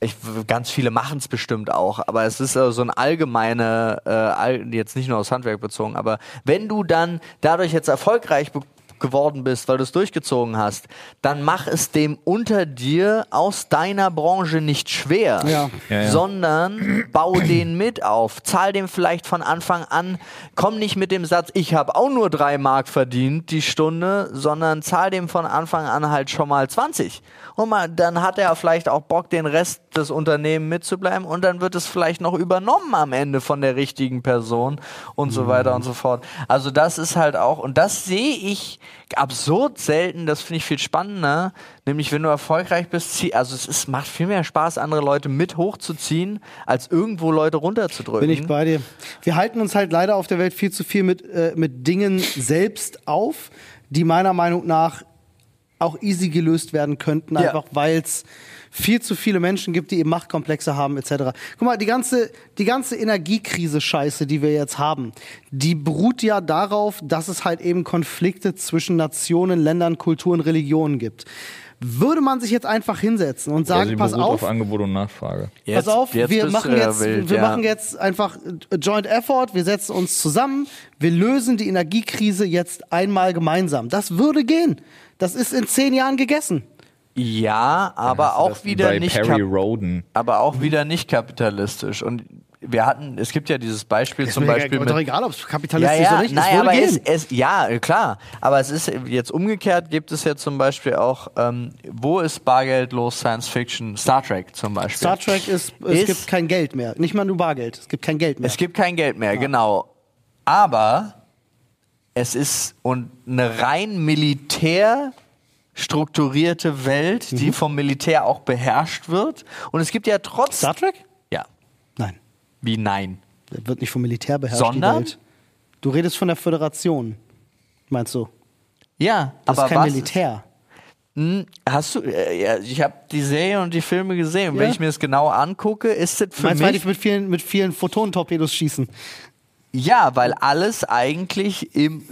ich, ganz viele machen es bestimmt auch, aber es ist so ein allgemeine, äh, jetzt nicht nur aufs Handwerk bezogen, aber wenn du dann dadurch jetzt erfolgreich be- geworden bist, weil du es durchgezogen hast, dann mach es dem unter dir aus deiner Branche nicht schwer, Ja. Ja, ja. sondern bau den mit auf, zahl dem vielleicht von Anfang an, komm nicht mit dem Satz, ich habe auch nur drei Mark verdient die Stunde, sondern zahl dem von Anfang an halt schon mal 20. Und mal, dann hat er vielleicht auch Bock, den Rest des Unternehmens mitzubleiben und dann wird es vielleicht noch übernommen am Ende von der richtigen Person und so weiter und so fort. Also das ist halt auch, und das sehe ich absurd selten, das finde ich viel spannender, nämlich wenn du erfolgreich bist, zieh, also es ist, macht viel mehr Spaß, andere Leute mit hochzuziehen, als irgendwo Leute runterzudrücken. Bin ich bei dir. Wir halten uns halt leider auf der Welt viel zu viel mit, äh, mit Dingen selbst auf, die meiner Meinung nach auch easy gelöst werden könnten, Ja. einfach weil es viel zu viele Menschen gibt, die eben Machtkomplexe haben, etc. Guck mal, die ganze, die ganze Energiekrise-Scheiße, die wir jetzt haben, die beruht ja darauf, dass es halt eben Konflikte zwischen Nationen, Ländern, Kulturen, Religionen gibt. Würde man sich jetzt einfach hinsetzen und sagen, pass auf, auf Angebot und Nachfrage. Pass auf, wir, machen jetzt, wild, wir ja. machen jetzt einfach Joint Effort, wir setzen uns zusammen, wir lösen die Energiekrise jetzt einmal gemeinsam. Das würde gehen. Das ist in zehn Jahren gegessen. Ja, aber auch wieder nicht Roden. aber auch wieder nicht kapitalistisch. Und wir hatten, es gibt ja dieses Beispiel zum Ist mir Beispiel doch mit egal, ob es ja, kapitalistisch ja, oder nicht. nein, es aber es, es, ja, klar. Aber es ist jetzt umgekehrt, gibt es ja zum Beispiel auch, ähm, wo ist bargeldlos Science Fiction? Star Trek zum Beispiel. Star Trek ist, es Ist- gibt kein Geld mehr. Nicht mal nur Bargeld. Es gibt kein Geld mehr. Es gibt kein Geld mehr, genau. Aber es ist und eine rein militär strukturierte Welt, Mhm. die vom Militär auch beherrscht wird. Und es gibt ja trotz. Star Trek? Ja. Wie nein? Das wird nicht vom Militär beherrscht. Sondern? Du redest von der Föderation. Meinst du? Ja, Das aber ist kein was Militär. Hm, Hast du, äh, ja, ich habe die Serie und die Filme gesehen. Und Wenn Ja. ich mir das genau angucke, ist das für Meinst du, mich. die mit vielen, mit vielen Photonentorpedos schießen? Ja, weil alles eigentlich im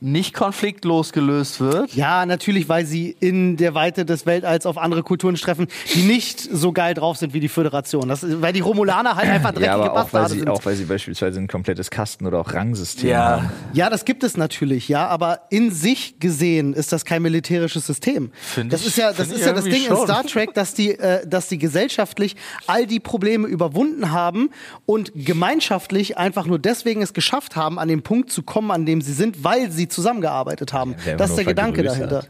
nicht konfliktlos gelöst wird. Ja, natürlich, weil sie in der Weite des Weltalls auf andere Kulturen treffen, die nicht so geil drauf sind wie die Föderation. Das, ist- weil die Romulaner halt einfach dreckige Ja, aber auch weil, sie, sind. auch weil sie beispielsweise ein komplettes Kasten- oder auch Rangsystem Ja. haben. Ja, das gibt es natürlich, ja, aber in sich gesehen ist das kein militärisches System. Find das ich- ist ja, das ist ja das Ding in schon. Star Trek, dass die, äh, dass die gesellschaftlich all die Probleme überwunden haben und gemeinschaftlich einfach nur deswegen es geschafft haben, an den Punkt zu kommen, an dem sie sind, weil sie zusammengearbeitet haben. Ja, das ist der Gedanke dahinter.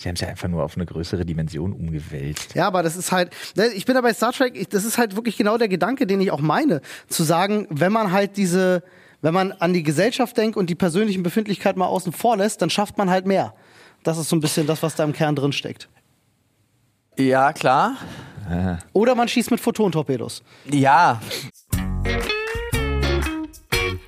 Sie haben es ja einfach nur auf eine größere Dimension umgewälzt. Ja, aber das ist halt, ne, ich bin da bei Star Trek, das ist halt wirklich genau der Gedanke, den ich auch meine. Zu sagen, wenn man halt diese, wenn man an die Gesellschaft denkt und die persönlichen Befindlichkeiten mal außen vor lässt, dann schafft man halt mehr. Das ist so ein bisschen das, was da im Kern drin steckt. Ja, klar. Oder man schießt mit Photontorpedos. Ja.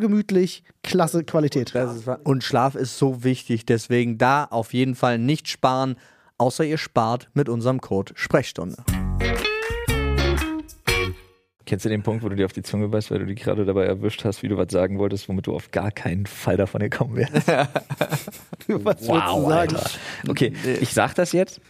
gemütlich, klasse Qualität. Und Schlaf ist so wichtig, deswegen da auf jeden Fall nicht sparen, außer ihr spart mit unserem Code Sprechstunde. Kennst du den Punkt, wo du dir auf die Zunge beißt, weil du dich gerade dabei erwischt hast, wie du was sagen wolltest, womit du auf gar keinen Fall davon gekommen wärst? (laughs) Was du sagen? Alter. Okay, ich sag das jetzt,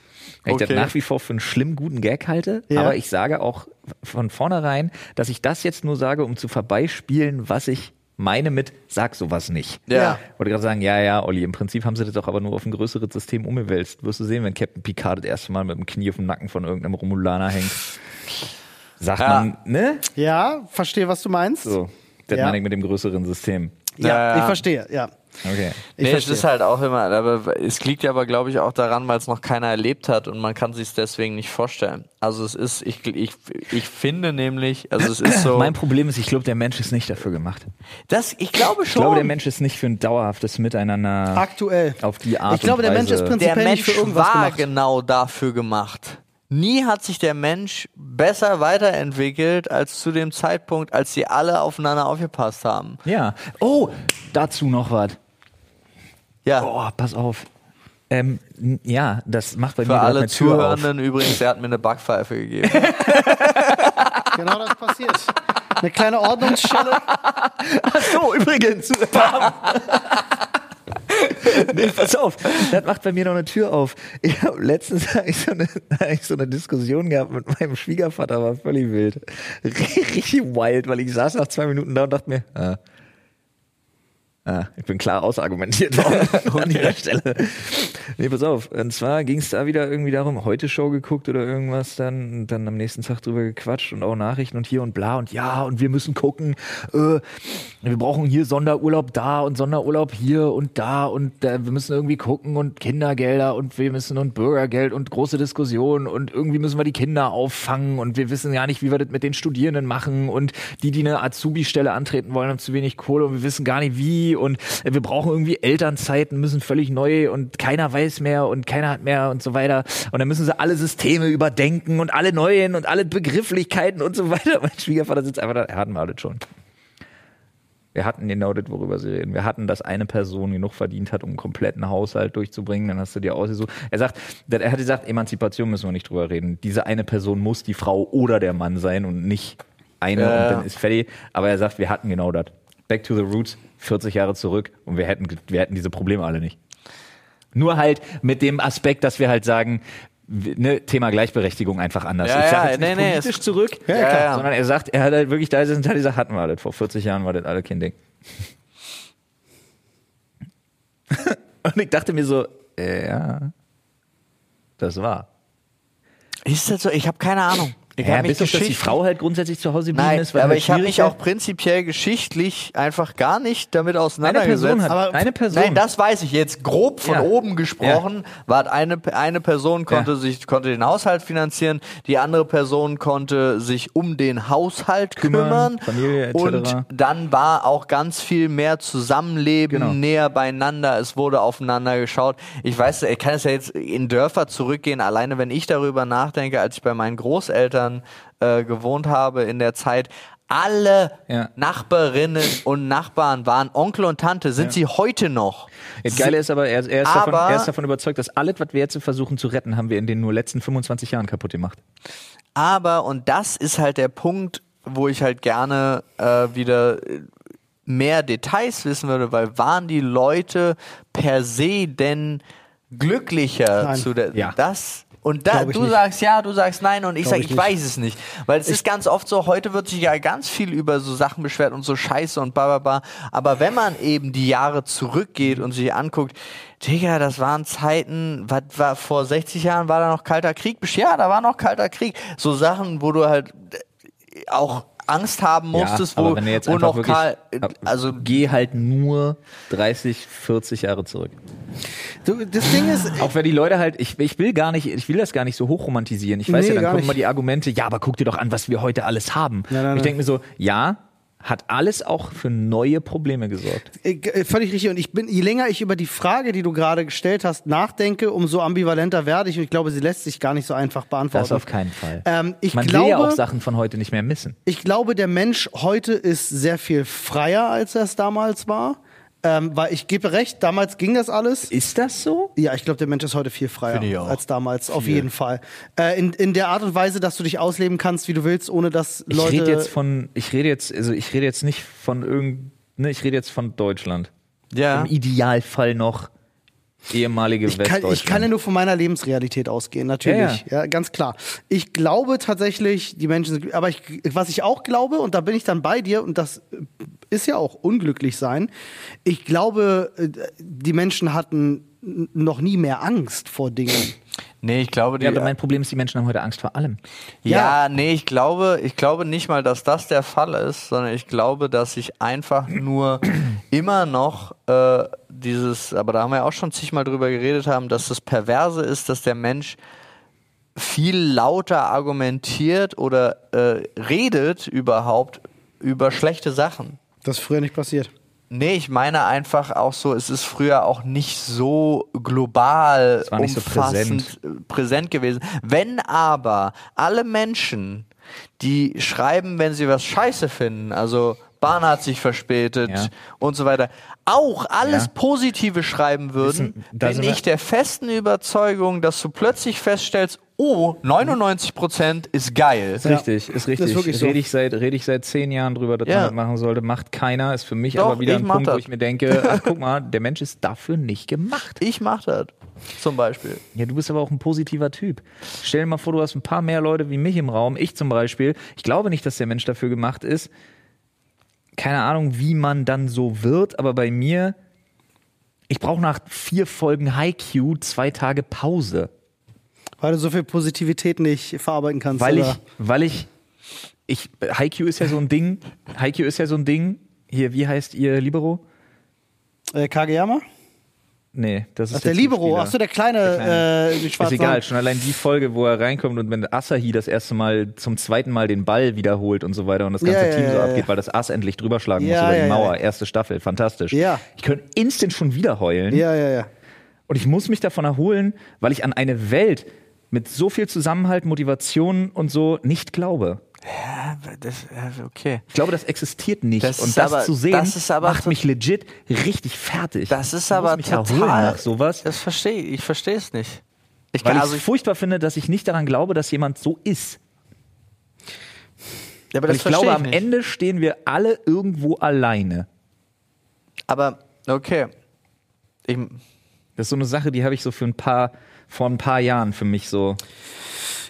weil ich Okay. das nach wie vor für einen schlimm guten Gag halte, Ja. aber ich sage auch von vornherein, dass ich das jetzt nur sage, um zu vorbeispielen, was ich meine mit sag sowas nicht. Ja. Ich wollte gerade sagen, ja, ja, Olli, im Prinzip haben sie das doch aber nur auf ein größeres System umgewälzt. Wirst du sehen, wenn Captain Picard das erste Mal mit dem Knie auf dem Nacken von irgendeinem Romulaner hängt. Sagt Ja. man, ne? Ja, verstehe, was du meinst. So, das Ja. meine ich mit dem größeren System. Ja, ja. ich verstehe, ja. Okay. Ich nee, es verstehe. ist halt auch immer, aber es liegt ja aber, glaube ich, auch daran, weil es noch keiner erlebt hat und man kann sich deswegen nicht vorstellen. Also es ist, ich, ich, ich finde nämlich, also es ist so, Mein Problem ist, ich glaube, der Mensch ist nicht dafür gemacht. das, ich glaube Ich schon. glaube, der Mensch ist nicht für ein dauerhaftes Miteinander Aktuell. auf die Art Ich glaube, und der Weise. Mensch ist prinzipiell der nicht Mensch für irgendwas war gemacht. genau dafür gemacht. Nie hat sich der Mensch besser weiterentwickelt als zu dem Zeitpunkt, als sie alle aufeinander aufgepasst haben. Ja. Oh, dazu noch was. Ja, Oh, pass auf. Ähm, ja, das macht bei für mir alle eine Tür auf. Zuhörenden übrigens, er hat mir eine Backpfeife gegeben. (laughs) Genau das passiert. Eine kleine Ordnungsschelle. (laughs) So, übrigens. (laughs) nee, pass auf, das macht bei mir noch eine Tür auf. Ich habe letztens hab ich so, eine, hab ich so eine Diskussion gehabt mit meinem Schwiegervater, war völlig wild. Richtig wild, weil ich saß nach zwei Minuten da und dachte mir, ah, Ah, ich bin klar ausargumentiert worden (laughs) an dieser Stelle. Nee, pass auf. Und zwar ging es da wieder irgendwie darum, heute Show geguckt oder irgendwas dann, und dann am nächsten Tag drüber gequatscht und auch Nachrichten und hier und bla und ja und wir müssen gucken, äh, wir brauchen hier Sonderurlaub da und Sonderurlaub hier und da und äh, wir müssen irgendwie gucken und Kindergelder und wir müssen und Bürgergeld und große Diskussionen und irgendwie müssen wir die Kinder auffangen und wir wissen gar nicht, wie wir das mit den Studierenden machen und die, die eine Azubi-Stelle antreten wollen, haben zu wenig Kohle und wir wissen gar nicht wie und wir brauchen irgendwie Elternzeiten, müssen völlig neu und keiner weiß mehr und keiner hat mehr und so weiter. Und dann müssen sie alle Systeme überdenken und alle neuen und alle Begrifflichkeiten und so weiter. (laughs) Mein Schwiegervater sitzt einfach da, er hatten wir alles schon. Wir hatten genau das, worüber sie reden. Wir hatten, dass eine Person genug verdient hat, um einen kompletten Haushalt durchzubringen. Dann hast du dir ausgesucht. Er sagt, er hat gesagt, Emanzipation müssen wir nicht drüber reden. Diese eine Person muss die Frau oder der Mann sein und nicht eine Ja, und dann ist fertig. Aber er sagt, wir hatten genau das. Back to the roots, 40 Jahre zurück und wir hätten, wir hätten diese Probleme alle nicht. Nur halt mit dem Aspekt, dass wir halt sagen, ne, Thema Gleichberechtigung einfach anders. Ja, ich sage ja, jetzt nicht nee, nee, politisch es- zurück, Ja, klar. sondern er sagt, er hat halt wirklich da ist ein Teil dieser hatten wir alles. Vor 40 Jahren war das alle kein Ding. (laughs) und ich dachte mir so, ja, das war. Ist das so? Ich habe keine Ahnung. Ich Ja, bis auf, dass die Frau halt grundsätzlich zu Hause geblieben Nein, ist. weil aber halt ich habe mich auch prinzipiell geschichtlich einfach gar nicht damit eine auseinandergesetzt. Person hat, Aber- eine Person. Nein, das weiß ich jetzt. Grob von Ja. oben gesprochen, war eine, eine Person konnte Ja. sich konnte den Haushalt finanzieren, die andere Person konnte sich um den Haushalt Kümmern, kümmern, Familie etc. und dann war auch ganz viel mehr Zusammenleben, Genau. näher beieinander. Es wurde aufeinander geschaut. Ich weiß, ich kann es ja jetzt in Dörfer zurückgehen. Alleine wenn ich darüber nachdenke, als ich bei meinen Großeltern äh, gewohnt habe in der Zeit. Alle Ja. Nachbarinnen und Nachbarn waren Onkel und Tante, sind sie heute noch. Das Geile ist aber, er, er, ist davon, Aber- er ist davon überzeugt, dass alles, was wir jetzt versuchen zu retten, haben wir in den nur letzten 25 Jahren kaputt gemacht. Aber, und das ist halt der Punkt, wo ich halt gerne äh, wieder mehr Details wissen würde, weil waren die Leute per se denn glücklicher Nein. zu der Ja. das und da, ich du nicht. sagst ja, du sagst nein und ich sage, ich ich, weiß es nicht. Weil es ist ganz oft so, heute wird sich ja ganz viel über so Sachen beschwert und so Scheiße und bla bla bla. Aber wenn man eben die Jahre zurückgeht und sich anguckt, Digga, das waren Zeiten, was war vor 60 Jahren war da noch kalter Krieg? Ja, da war noch kalter Krieg. So Sachen, wo du halt äh, auch Angst haben musstest, aber wo, wenn du jetzt wo noch wirklich, Karl, äh, also geh halt nur 30, 40 Jahre zurück. Du, das Ding ist, (laughs) Auch wenn die Leute halt, ich, ich will gar nicht, ich will das gar nicht so hochromantisieren. Ich weiß Nee, ja, dann kommen nicht. mal die Argumente, ja, aber guck dir doch an, was wir heute alles haben. Nein, nein, ich denke mir so, ja, hat alles auch für neue Probleme gesorgt. äh, völlig richtig. Und ich bin, je länger ich über die Frage, die du gerade gestellt hast, nachdenke, umso ambivalenter werde ich. Und ich glaube, sie lässt sich gar nicht so einfach beantworten. Das auf keinen Fall. Ähm, ich Man glaube, will ja auch Sachen von heute nicht mehr missen. Ich glaube, der Mensch heute ist sehr viel freier, als er es damals war. Ähm, weil ich gebe recht, damals ging das alles. Ist das so? Ja, ich glaube, der Mensch ist heute viel freier ich als damals, auf jeden Fall. Äh, in, in der Art und Weise, dass du dich ausleben kannst, wie du willst, ohne dass Ich Leute. rede jetzt von, ich rede jetzt, also ich rede jetzt nicht von irgend, ne, ich rede jetzt von Deutschland. ja. Im Idealfall noch ehemalige ich kann, ich kann ja nur von meiner Lebensrealität ausgehen, natürlich. Ja, ganz klar. Ich glaube tatsächlich, die Menschen sind, aber ich, was ich auch glaube, und da bin ich dann bei dir, und das äh, ist ja auch unglücklich sein, ich glaube, äh, die Menschen hatten noch nie mehr Angst vor Dingen. Nee, ich glaube, die, ja, aber mein Problem ist, die Menschen haben heute Angst vor allem. Ja, nee, ich glaube, ich glaube nicht mal, dass das der Fall ist, sondern ich glaube, dass ich einfach nur (clears throat) immer noch äh, dieses, aber da haben wir ja auch schon zigmal drüber geredet haben, dass das Perverse ist, dass der Mensch viel lauter argumentiert oder äh, redet überhaupt über schlechte Sachen. Das ist früher nicht passiert. Nee, ich meine einfach auch so, es ist früher auch nicht so global nicht so umfassend präsent. präsent gewesen. Wenn aber alle Menschen, die schreiben, wenn sie was scheiße finden, also Bahn hat sich verspätet Ja. und so weiter, auch alles Ja. Positive schreiben würden, Wissen- bin ich der festen Überzeugung, dass du plötzlich feststellst, oh, 99% ist geil. Ist richtig, ist richtig. ist wirklich so. Rede ich, seit, rede ich seit zehn Jahren drüber, dass Ja. man das machen sollte. Macht keiner. Ist für mich Doch, aber wieder ein Punkt, wo das. ich mir denke, ach guck mal, der Mensch ist dafür nicht gemacht. Ich mach das. Zum Beispiel. Ja, du bist aber auch ein positiver Typ. Stell dir mal vor, du hast ein paar mehr Leute wie mich im Raum. Ich zum Beispiel. Ich glaube nicht, dass der Mensch dafür gemacht ist. Keine Ahnung, wie man dann so wird, aber bei mir, ich brauche nach vier Folgen Haiku zwei Tage Pause. Weil du so viel Positivität nicht verarbeiten kannst. Weil oder? ich, weil ich, ich, Haiku ist ja so ein Ding. Haiku ist ja so ein Ding. Hier, wie heißt ihr Libero? Äh, Kageyama? Nee, das ist Ach, der Libero. Zuspieler. Achso, der kleine, kleine. äh, die Ist schwarze egal, schon allein die Folge, wo er reinkommt und wenn Asahi das erste Mal zum zweiten Mal den Ball wiederholt und so weiter und das ganze Ja, ja, Team so ja, abgeht, ja. weil das Ass endlich drüber schlagen muss über die Mauer. Erste Staffel, fantastisch. Ja. Ich könnte instant schon wieder heulen Ja, ja, ja. und ich muss mich davon erholen, weil ich an eine Welt mit so viel Zusammenhalt, Motivation und so nicht glaube. Ja, das, ja, okay. Ich glaube, das existiert nicht. Das und das aber- zu sehen, das macht mich legit richtig fertig. Das ist Ich aber muss mich total. nach sowas. Das verstehe ich. Ich verstehe es nicht. Ich Weil kann ich also es furchtbar finde, dass ich nicht daran glaube, dass jemand so ist. ja, aber Weil das ich glaube, verstehe am nicht. Ende stehen wir alle irgendwo alleine. Aber okay. Ich, Das ist so eine Sache, die habe ich so für ein paar, vor ein paar Jahren für mich so.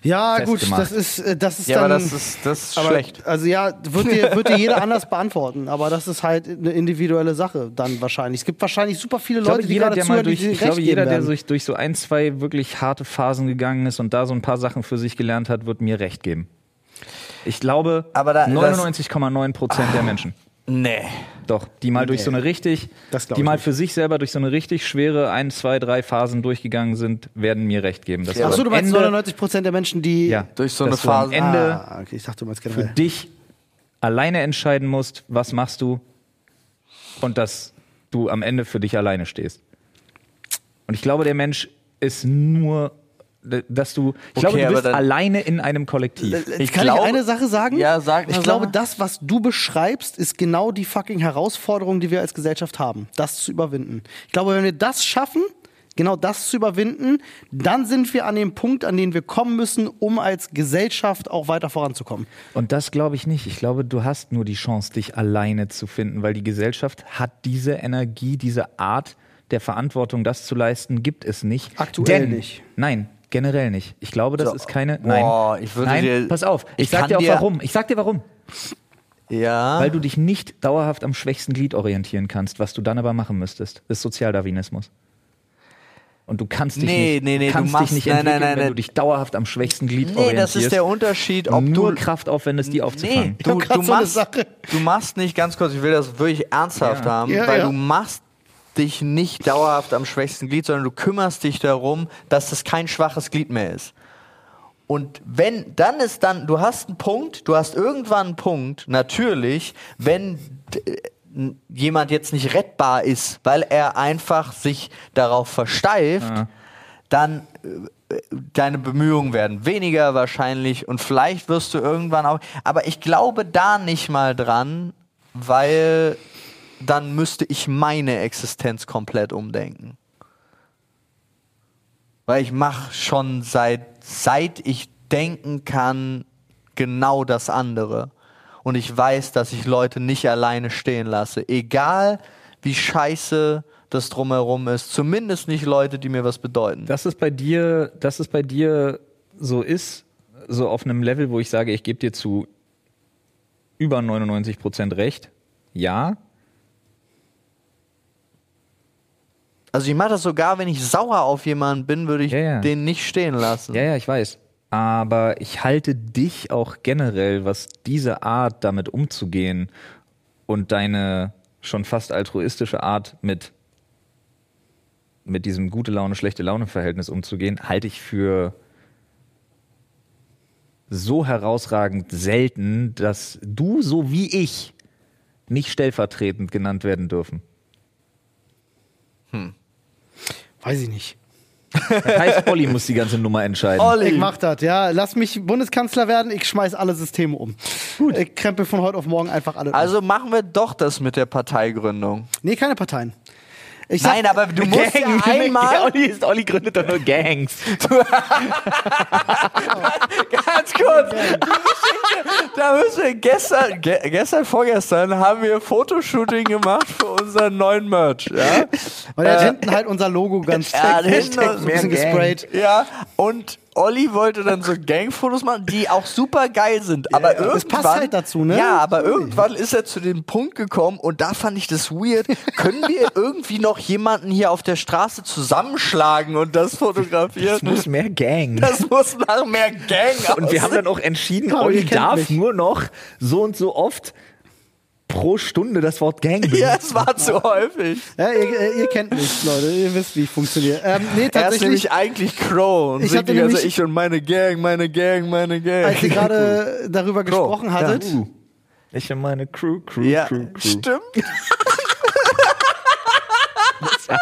Ja, gut, das ist, äh, das ist ja, dann. aber das ist, das ist aber, schlecht. Also ja, wird dir, wird dir jeder (laughs) anders beantworten, aber das ist halt eine individuelle Sache dann wahrscheinlich. Es gibt wahrscheinlich super viele Ich glaube, Leute, die jeder, gerade der mal durch, ich glaube, jeder, der durch, durch so ein, zwei wirklich harte Phasen gegangen ist und da so ein paar Sachen für sich gelernt hat, wird mir recht geben. Ich glaube, Aber da- das- 99,9 Prozent der Menschen. Nee. Doch, die mal durch so eine richtig, die mal nicht. für sich selber durch so eine richtig schwere ein, zwei, drei Phasen durchgegangen sind, werden mir recht geben. Das Achso, du meinst Ende, 99 Prozent der Menschen, die. ja, Durch so dass eine am Phase- Ende Ah, okay, ich dachte, du meinst für generell. dich alleine entscheiden musst, was machst du und dass du am Ende für dich alleine stehst. Und ich glaube, der Mensch ist nur, dass du, ich glaube, Okay, du aber bist dann- alleine in einem Kollektiv. Ich Kann glaube- ich eine Sache sagen? Ja, sag Ich glaube, Sache. das, was du beschreibst, ist genau die fucking Herausforderung, die wir als Gesellschaft haben, das zu überwinden. Ich glaube, wenn wir das schaffen, genau das zu überwinden, dann sind wir an dem Punkt, an den wir kommen müssen, um als Gesellschaft auch weiter voranzukommen. Und das glaube ich nicht. Ich glaube, du hast nur die Chance, dich alleine zu finden, weil die Gesellschaft hat diese Energie, diese Art der Verantwortung, das zu leisten, gibt es nicht. Aktuell Denn, nicht. Nein, generell nicht. Ich glaube, das So. ist keine. Boah, nein, ich würde nein. dir- pass auf. Ich, ich sag dir auch dir- warum. Ich sag dir warum. Ja. Weil du dich nicht dauerhaft am schwächsten Glied orientieren kannst, was du dann aber machen müsstest. Das ist Sozialdarwinismus. Und du kannst dich Nee, nicht, nee, nee, kannst machst- dich nicht entwickeln, nein, nein, wenn du dich dauerhaft am schwächsten Glied nee, orientierst. das ist der Unterschied, ob nur du Kraft aufwendest, die aufzufangen. Nee, du, du, so eine machst, Sache. du machst nicht ganz kurz, ich will das wirklich ernsthaft Ja. haben, Ja, weil ja. du machst dich nicht dauerhaft am schwächsten Glied, sondern du kümmerst dich darum, dass das kein schwaches Glied mehr ist. Und wenn, dann ist dann, du hast einen Punkt, du hast irgendwann einen Punkt, natürlich, wenn n- jemand jetzt nicht rettbar ist, weil er einfach sich darauf versteift, Ja. dann äh, deine Bemühungen werden weniger wahrscheinlich und vielleicht wirst du irgendwann auch. Aber ich glaube da nicht mal dran, weil dann müsste ich meine Existenz komplett umdenken. Weil ich mache schon seit, seit ich denken kann, genau das andere. Und ich weiß, dass ich Leute nicht alleine stehen lasse. Egal wie scheiße das drumherum ist. Zumindest nicht Leute, die mir was bedeuten. Dass es bei dir, dass es bei dir so ist, so auf einem Level, wo ich sage, ich gebe dir zu über 99 Prozent recht. Ja, Also ich mache das sogar, wenn ich sauer auf jemanden bin, würde ich Ja, ja. den nicht stehen lassen. ja, ja, ich weiß. Aber ich halte dich auch generell, was diese Art damit umzugehen und deine schon fast altruistische Art mit mit diesem gute Laune, schlechte Laune Verhältnis umzugehen, halte ich für so herausragend selten, dass du so wie ich nicht stellvertretend genannt werden dürfen. Weiß ich nicht. Das heißt, Olli muss die ganze Nummer entscheiden. Ich mach das, ja. Lass mich Bundeskanzler werden, ich schmeiß alle Systeme um. Gut. Ich krempel von heute auf morgen einfach alle um. Also machen wir doch das mit der Parteigründung. Nee, keine Parteien. Ich sag, Nein, aber du musst ja (laughs) einmal. Olli, ist, Olli gründet doch nur Gangs. (laughs) Ganz kurz. Da müssen wir gestern, ge gestern, vorgestern haben wir Fotoshooting gemacht für unseren neuen Merch. Ja, und er hat hinten halt unser Logo ganz (laughs) Ja, hinten so ein bisschen gesprayt. ja und Olli wollte dann so Gangfotos machen, die auch super geil sind. Aber irgendwann, Das passt halt dazu, ne? Ja, aber irgendwann ist er zu dem Punkt gekommen und da fand ich das weird. Können wir (laughs) irgendwie noch jemanden hier auf der Straße zusammenschlagen und das fotografieren? Es muss mehr Gang. Das muss nach mehr Gang Und wir haben aussehen. dann auch entschieden, Olli darf mich. nur noch so und so oft pro Stunde das Wort Gang benutzen. (laughs) Ja, es war zu häufig. Ja, ihr, ihr kennt mich, Leute. Ihr wisst, wie ich funktioniere. Ähm, nee, Er ist tatsächlich, nämlich eigentlich Crow und Ich hatte nämlich- ich und meine Gang, meine Gang, meine Gang. als ihr gerade (laughs) darüber gesprochen hattet, Uh. Ich und meine Crew, Crew, ja, Crew, Crew. stimmt. (laughs) das war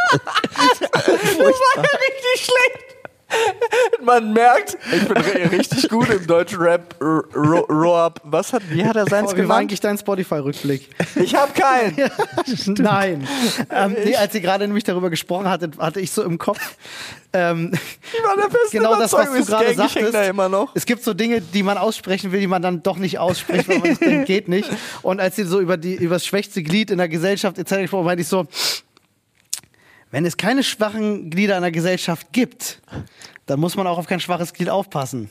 ja richtig schlecht. (laughs) Man merkt, ich bin ri- richtig gut im deutschen Rap. Roab, was hat, wie hat er seins oh, wie war eigentlich dein Spotify-Rückblick? Ich habe keinen. (laughs) Nein. Ähm, nee, als ihr gerade nämlich darüber gesprochen hattet, hatte ich so im Kopf, ähm, Ich war der festen genau das, was du gerade sagtest. da immer noch. Es gibt so Dinge, die man aussprechen will, die man dann doch nicht ausspricht, weil man denkt, geht nicht. Und als ihr so über, die, über das schwächste Glied in der Gesellschaft etc. gesprochen meinte ich so, wenn es keine schwachen Glieder in der Gesellschaft gibt, dann muss man auch auf kein schwaches Glied aufpassen.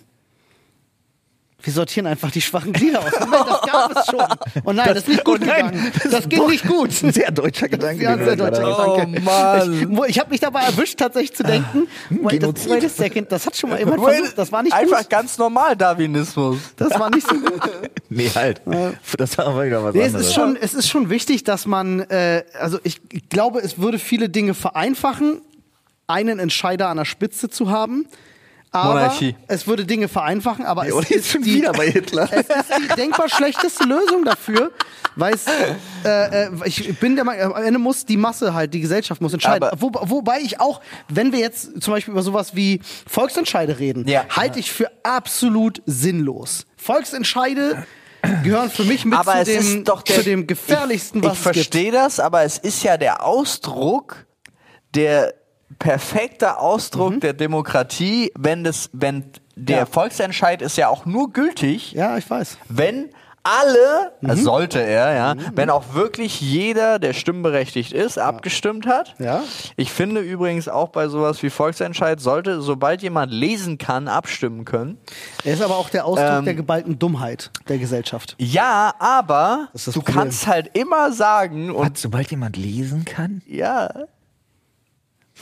Wir sortieren einfach die schwachen Glieder aus. Moment, das gab es schon. Und nein, das, ist nicht gut oh nein, gegangen. Das, ging nicht gut. Ein sehr deutscher Gedanke. Sehr gerade deutscher haben. Gedanke. Oh, Mann. Ich, ich habe mich dabei erwischt, tatsächlich zu denken, wait, das, wait a second, das hat schon mal jemand versucht, das war nicht Einfach gut. ganz normal Darwinismus. Das war nicht so gut. (laughs) Nee, halt. Das war aber wieder was Nee, es anderes. ist schon, es ist schon wichtig, dass man, äh, also ich glaube, es würde viele Dinge vereinfachen, einen Entscheider an der Spitze zu haben. Aber Monarchie. es würde Dinge vereinfachen, aber es Olli ist schon die, wieder bei Hitler. (laughs) Es ist die denkbar schlechteste Lösung dafür, weil es, äh, äh, ich bin der Meinung, am Ende muss die Masse halt, die Gesellschaft muss entscheiden. Wo, wobei ich auch, wenn wir jetzt zum Beispiel über sowas wie Volksentscheide reden, Ja. halte ich für absolut sinnlos. Volksentscheide gehören für mich mit aber zu, es dem, der, zu dem gefährlichsten, ich, was ich es gibt. verstehe das, aber es ist ja der Ausdruck, der perfekte Ausdruck Mhm. der Demokratie, wenn das, wenn der Ja. Volksentscheid ist ja auch nur gültig, Ja, ich weiß. wenn alle, Mhm. äh, sollte er, ja, wenn auch wirklich jeder, der stimmberechtigt ist, abgestimmt hat. Ja. Ich finde übrigens auch bei sowas wie Volksentscheid sollte, sobald jemand lesen kann, abstimmen können. Er ist aber auch der Ausdruck Ähm, der geballten Dummheit der Gesellschaft. Ja, aber du Problem. kannst halt immer sagen und Und sobald jemand lesen kann? ja,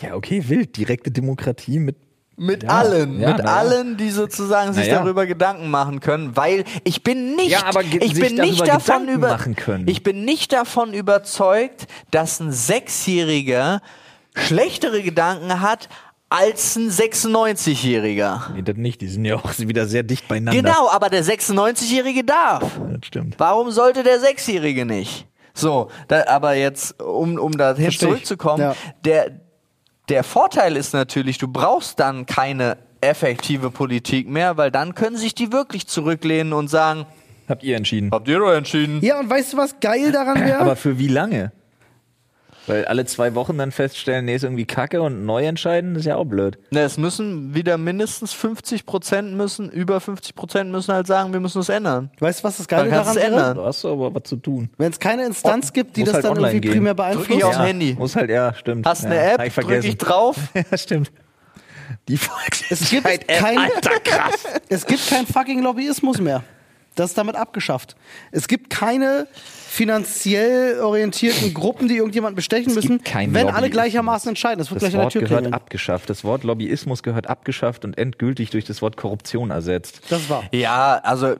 Ja, okay, wild. Direkte Demokratie mit. mit Ja, allen, ja, mit allen, die sozusagen sich ja. darüber Gedanken machen können, weil ich bin nicht, Ja, aber ge- ich sich bin nicht darüber davon Gedanken über, machen können. ich bin nicht davon überzeugt, dass ein Sechsjähriger schlechtere Gedanken hat als ein 96-Jähriger. Nee, das nicht. Die sind ja auch (laughs) wieder sehr dicht beieinander. Genau, aber der 96-Jährige darf. Das stimmt. Warum sollte der Sechsjährige nicht? So, da, aber jetzt, um, um ich. zurückzukommen, Ja. der, der Vorteil ist natürlich, du brauchst dann keine effektive Politik mehr, weil dann können sich die wirklich zurücklehnen und sagen, Habt ihr entschieden. habt ihr doch entschieden. Ja, und weißt du, was geil daran (laughs) wäre? Aber für wie lange? Weil alle zwei Wochen dann feststellen, nee, ist irgendwie kacke und neu entscheiden, ist ja auch blöd. Ne, es müssen wieder mindestens 50 Prozent müssen, über 50 Prozent müssen halt sagen, wir müssen es ändern. weißt du, was das Geile daran ändern. Da hast du aber was zu tun. Wenn es keine Instanz gibt, die das halt dann irgendwie gehen. primär Drück beeinflusst. ich aufs Handy. Muss halt, ja, stimmt. Hast ja, eine App, ich drück ich drauf. (laughs) ja, stimmt. Die Volksentscheid. Es gibt kein, (laughs) es gibt kein fucking Lobbyismus mehr. Das ist damit abgeschafft. Es gibt keine finanziell orientierten Gruppen, die irgendjemanden bestechen müssen, gibt keinen wenn alle Lobbyismus. gleichermaßen entscheiden. Das wird Das gleich an der Wort Tür gehört klingeln. abgeschafft. Das Wort Lobbyismus gehört abgeschafft und endgültig durch das Wort Korruption ersetzt. Das war. Ja, also,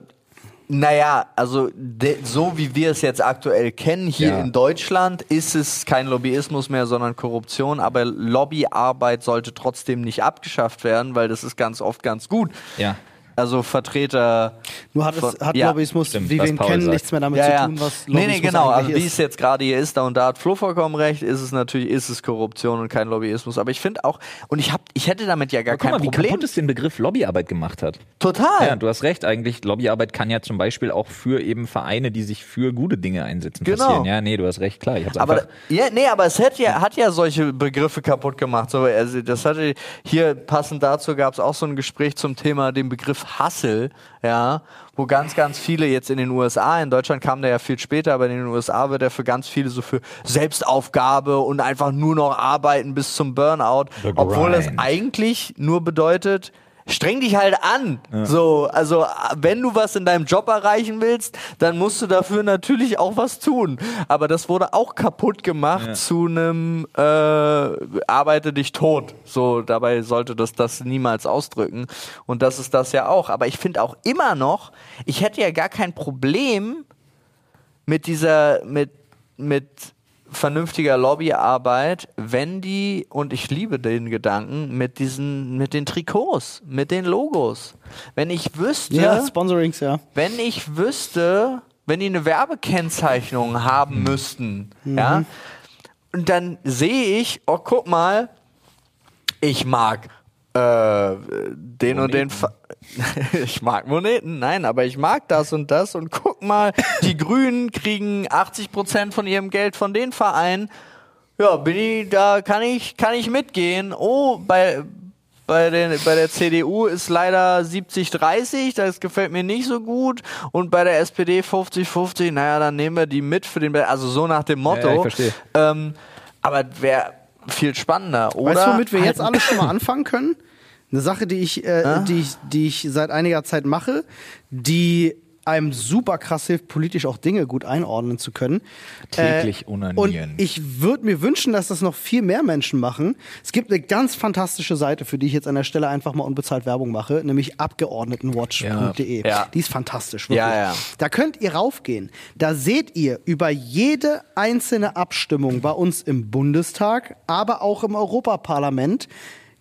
naja, also de, so wie wir es jetzt aktuell kennen hier Ja. in Deutschland, ist es kein Lobbyismus mehr, sondern Korruption. Aber Lobbyarbeit sollte trotzdem nicht abgeschafft werden, weil das ist ganz oft ganz gut. Ja. Also Vertreter. Nur hat, es, von- hat ja. Lobbyismus, Stimmt, wie wir ihn Paul kennen, sagt. nichts mehr damit Ja, zu ja. tun, was nee, Lobbyismus nee, genau. Also wie es jetzt gerade hier ist, da und da hat Flo vollkommen recht, ist es natürlich, ist es Korruption und kein Lobbyismus. Aber ich finde auch, und ich hab, ich hätte damit ja gar Guck mal, kein wie Problem. kaputt es den Begriff Lobbyarbeit gemacht hat. Total. Ja, du hast recht, eigentlich Lobbyarbeit kann ja zum Beispiel auch für eben Vereine, die sich für gute Dinge einsetzen, Genau. passieren. Ja, nee, du hast recht, klar. Ich hab's Aber einfach ja, nee, aber es hat ja, hat ja solche Begriffe kaputt gemacht. So, also das hatte hier passend dazu gab es auch so ein Gespräch zum Thema dem Begriff Hustle, ja, wo ganz, ganz viele jetzt in den USA, in Deutschland kam der ja viel später, aber in den USA wird er für ganz viele so für Selbstaufgabe und einfach nur noch arbeiten bis zum Burnout, obwohl das eigentlich nur bedeutet, streng dich halt an. So, also wenn du was in deinem Job erreichen willst, dann musst du dafür natürlich auch was tun. Aber das wurde auch kaputt gemacht zu einem äh, arbeite dich tot. So, dabei sollte das das niemals ausdrücken. Und das ist das ja auch. Aber ich finde auch immer noch, ich hätte ja gar kein Problem mit dieser, mit, mit vernünftiger Lobbyarbeit, wenn die, und ich liebe den Gedanken, mit diesen, mit den Trikots, mit den Logos. Wenn ich wüsste, Ja, Sponsorings, ja. wenn ich wüsste, wenn die eine Werbekennzeichnung haben müssten, ja, und dann sehe ich, oh, guck mal, ich mag äh, den und den. Fa (laughs) ich mag Moneten, nein, aber ich mag das und das und guck mal, die (laughs) Grünen kriegen 80% von ihrem Geld von den Vereinen. Ja, bin ich, da kann ich, kann ich mitgehen. Oh, bei, bei, den, bei der CDU ist leider 70-30, das gefällt mir nicht so gut. Und bei der SPD 50-50, naja, dann nehmen wir die mit für den, Be- also so nach dem Motto. Ja, ich verstehe. Ähm, aber wäre viel spannender, oder? Weißt du, womit wir halt jetzt (laughs) alle schon mal anfangen können? Eine Sache, die ich, äh, die ich, die ich seit einiger Zeit mache, die einem super krass hilft, politisch auch Dinge gut einordnen zu können. Täglich Äh, onanieren. Und ich würde mir wünschen, dass das noch viel mehr Menschen machen. Es gibt eine ganz fantastische Seite, für die ich jetzt an der Stelle einfach mal unbezahlt Werbung mache, nämlich abgeordnetenwatch.de. Ja. Ja. Die ist fantastisch, wirklich. Ja, ja. Da könnt ihr raufgehen. Da seht ihr über jede einzelne Abstimmung bei uns im Bundestag, aber auch im Europaparlament,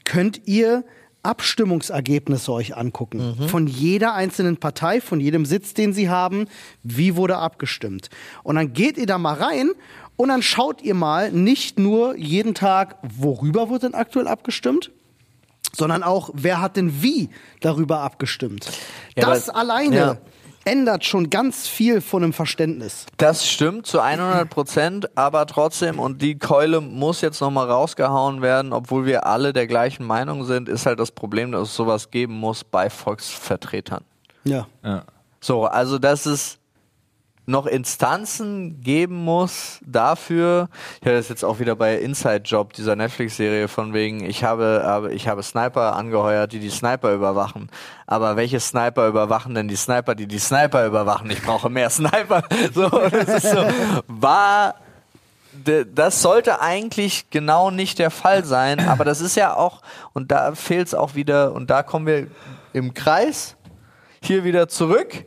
könnt ihr Abstimmungsergebnisse euch angucken. Von jeder einzelnen Partei, von jedem Sitz, den sie haben, wie wurde abgestimmt. Und dann geht ihr da mal rein und dann schaut ihr mal nicht nur jeden Tag, worüber wird denn aktuell abgestimmt, sondern auch, wer hat denn wie darüber abgestimmt. Ja, das alleine ja. Ändert schon ganz viel von dem Verständnis. Das stimmt zu 100 Prozent, aber trotzdem, und die Keule muss jetzt nochmal rausgehauen werden, obwohl wir alle der gleichen Meinung sind, ist halt das Problem, dass es sowas geben muss bei Volksvertretern. Ja. Ja. So, also dass es noch Instanzen geben muss dafür. Ich hatte das jetzt auch wieder bei Inside Job, dieser Netflix-Serie von wegen, ich habe, ich habe Sniper angeheuert, die die Sniper überwachen. Aber welche Sniper überwachen denn die Sniper, die die Sniper überwachen? Ich brauche mehr (laughs) Sniper. So, das ist so, war das sollte eigentlich genau nicht der Fall sein, aber das ist ja auch, und da fehlt es auch wieder, und da kommen wir im Kreis hier wieder zurück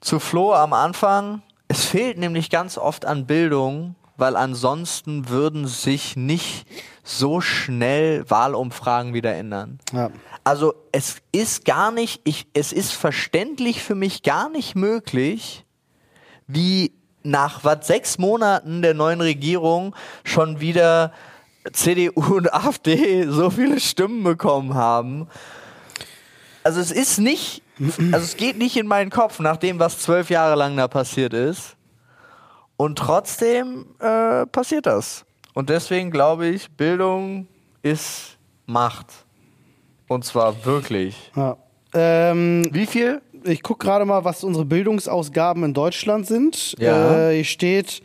zu Flo am Anfang. Es fehlt nämlich ganz oft an Bildung, weil ansonsten würden sich nicht so schnell Wahlumfragen wieder ändern. Ja. Also es ist gar nicht, ich, es ist verständlich für mich gar nicht möglich, wie nach was sechs Monaten der neuen Regierung schon wieder CDU und (laughs) AfD so viele Stimmen bekommen haben. Also es ist nicht, also es geht nicht in meinen Kopf nach dem, was zwölf Jahre lang da passiert ist. Und trotzdem äh, passiert das. Und deswegen glaube ich, Bildung ist Macht. Und zwar wirklich. ja. Ähm, Wie viel? ich gucke gerade mal, was unsere Bildungsausgaben in Deutschland sind. Ja. Äh, hier steht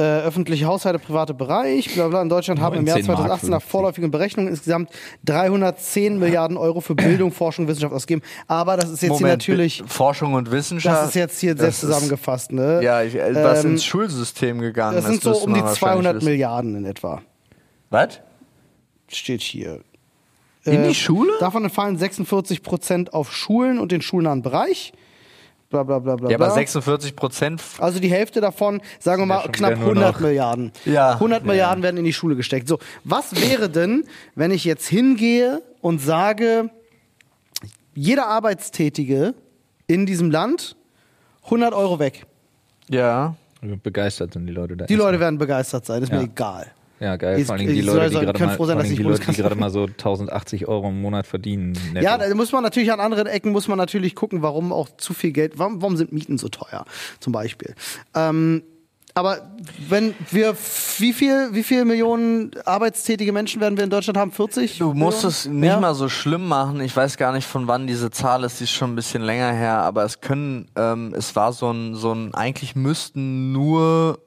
äh, öffentliche Haushalte, private Bereich. Bla bla. In Deutschland haben im Jahr 19 Mark 2018 nach 50. vorläufigen Berechnungen insgesamt 310 Milliarden Euro für Bildung, Forschung, Wissenschaft ausgegeben. Aber das ist jetzt hier natürlich, Forschung und Wissenschaft. das ist jetzt hier das selbst ist- zusammengefasst. Ne? Ja, ich, äh, was Ähm, ins Schulsystem gegangen Das sind so um die man wahrscheinlich 200 wissen. Milliarden in etwa. Was? Steht hier. In die Äh, Schule? Davon fallen 46 Prozent auf Schulen und den schulnahen Bereich. Bla bla bla bla. Ja, aber bla. 46 Prozent. Also die Hälfte davon, sagen wir mal, knapp wieder nur 100 noch- Milliarden. Ja. 100 Milliarden werden in die Schule gesteckt. So, was wäre denn, wenn ich jetzt hingehe und sage, jeder Arbeitstätige in diesem Land 100 Euro weg. Ja. Begeistert sind die Leute da. Die Leute werden begeistert sein, ist Ja. mir egal. Ja, geil. Jetzt- Vor allem die Leute, die gerade mal, froh sein, dass die, Leute, die gerade mal so 1080 Euro im Monat verdienen. Netto. Ja, da muss man natürlich an anderen Ecken muss man natürlich gucken, warum auch zu viel Geld, warum, warum sind Mieten so teuer, zum Beispiel. Ähm, aber wenn wir, wie viel, wie viel Millionen arbeitstätige Menschen werden wir in Deutschland haben? 40? Du musst Millionen? es nicht Ja? mal so schlimm machen. Ich weiß gar nicht, von wann diese Zahl ist. Die ist schon ein bisschen länger her. Aber es können, ähm, es war so ein, so ein, eigentlich müssten nur,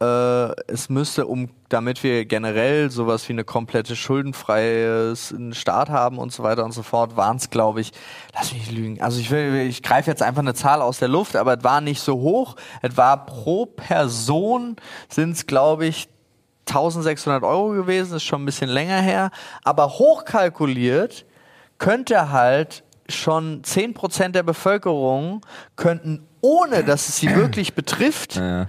es müsste, um, damit wir generell sowas wie eine komplette schuldenfreie Staat haben und so weiter und so fort, waren es, glaube ich, lass mich lügen. Also ich ich greife jetzt einfach eine Zahl aus der Luft, aber es war nicht so hoch. Es war pro Person sind es, glaube ich, 1600 Euro gewesen, ist schon ein bisschen länger her, aber hochkalkuliert könnte halt schon 10% der Bevölkerung könnten, ohne dass es sie wirklich betrifft, Ja.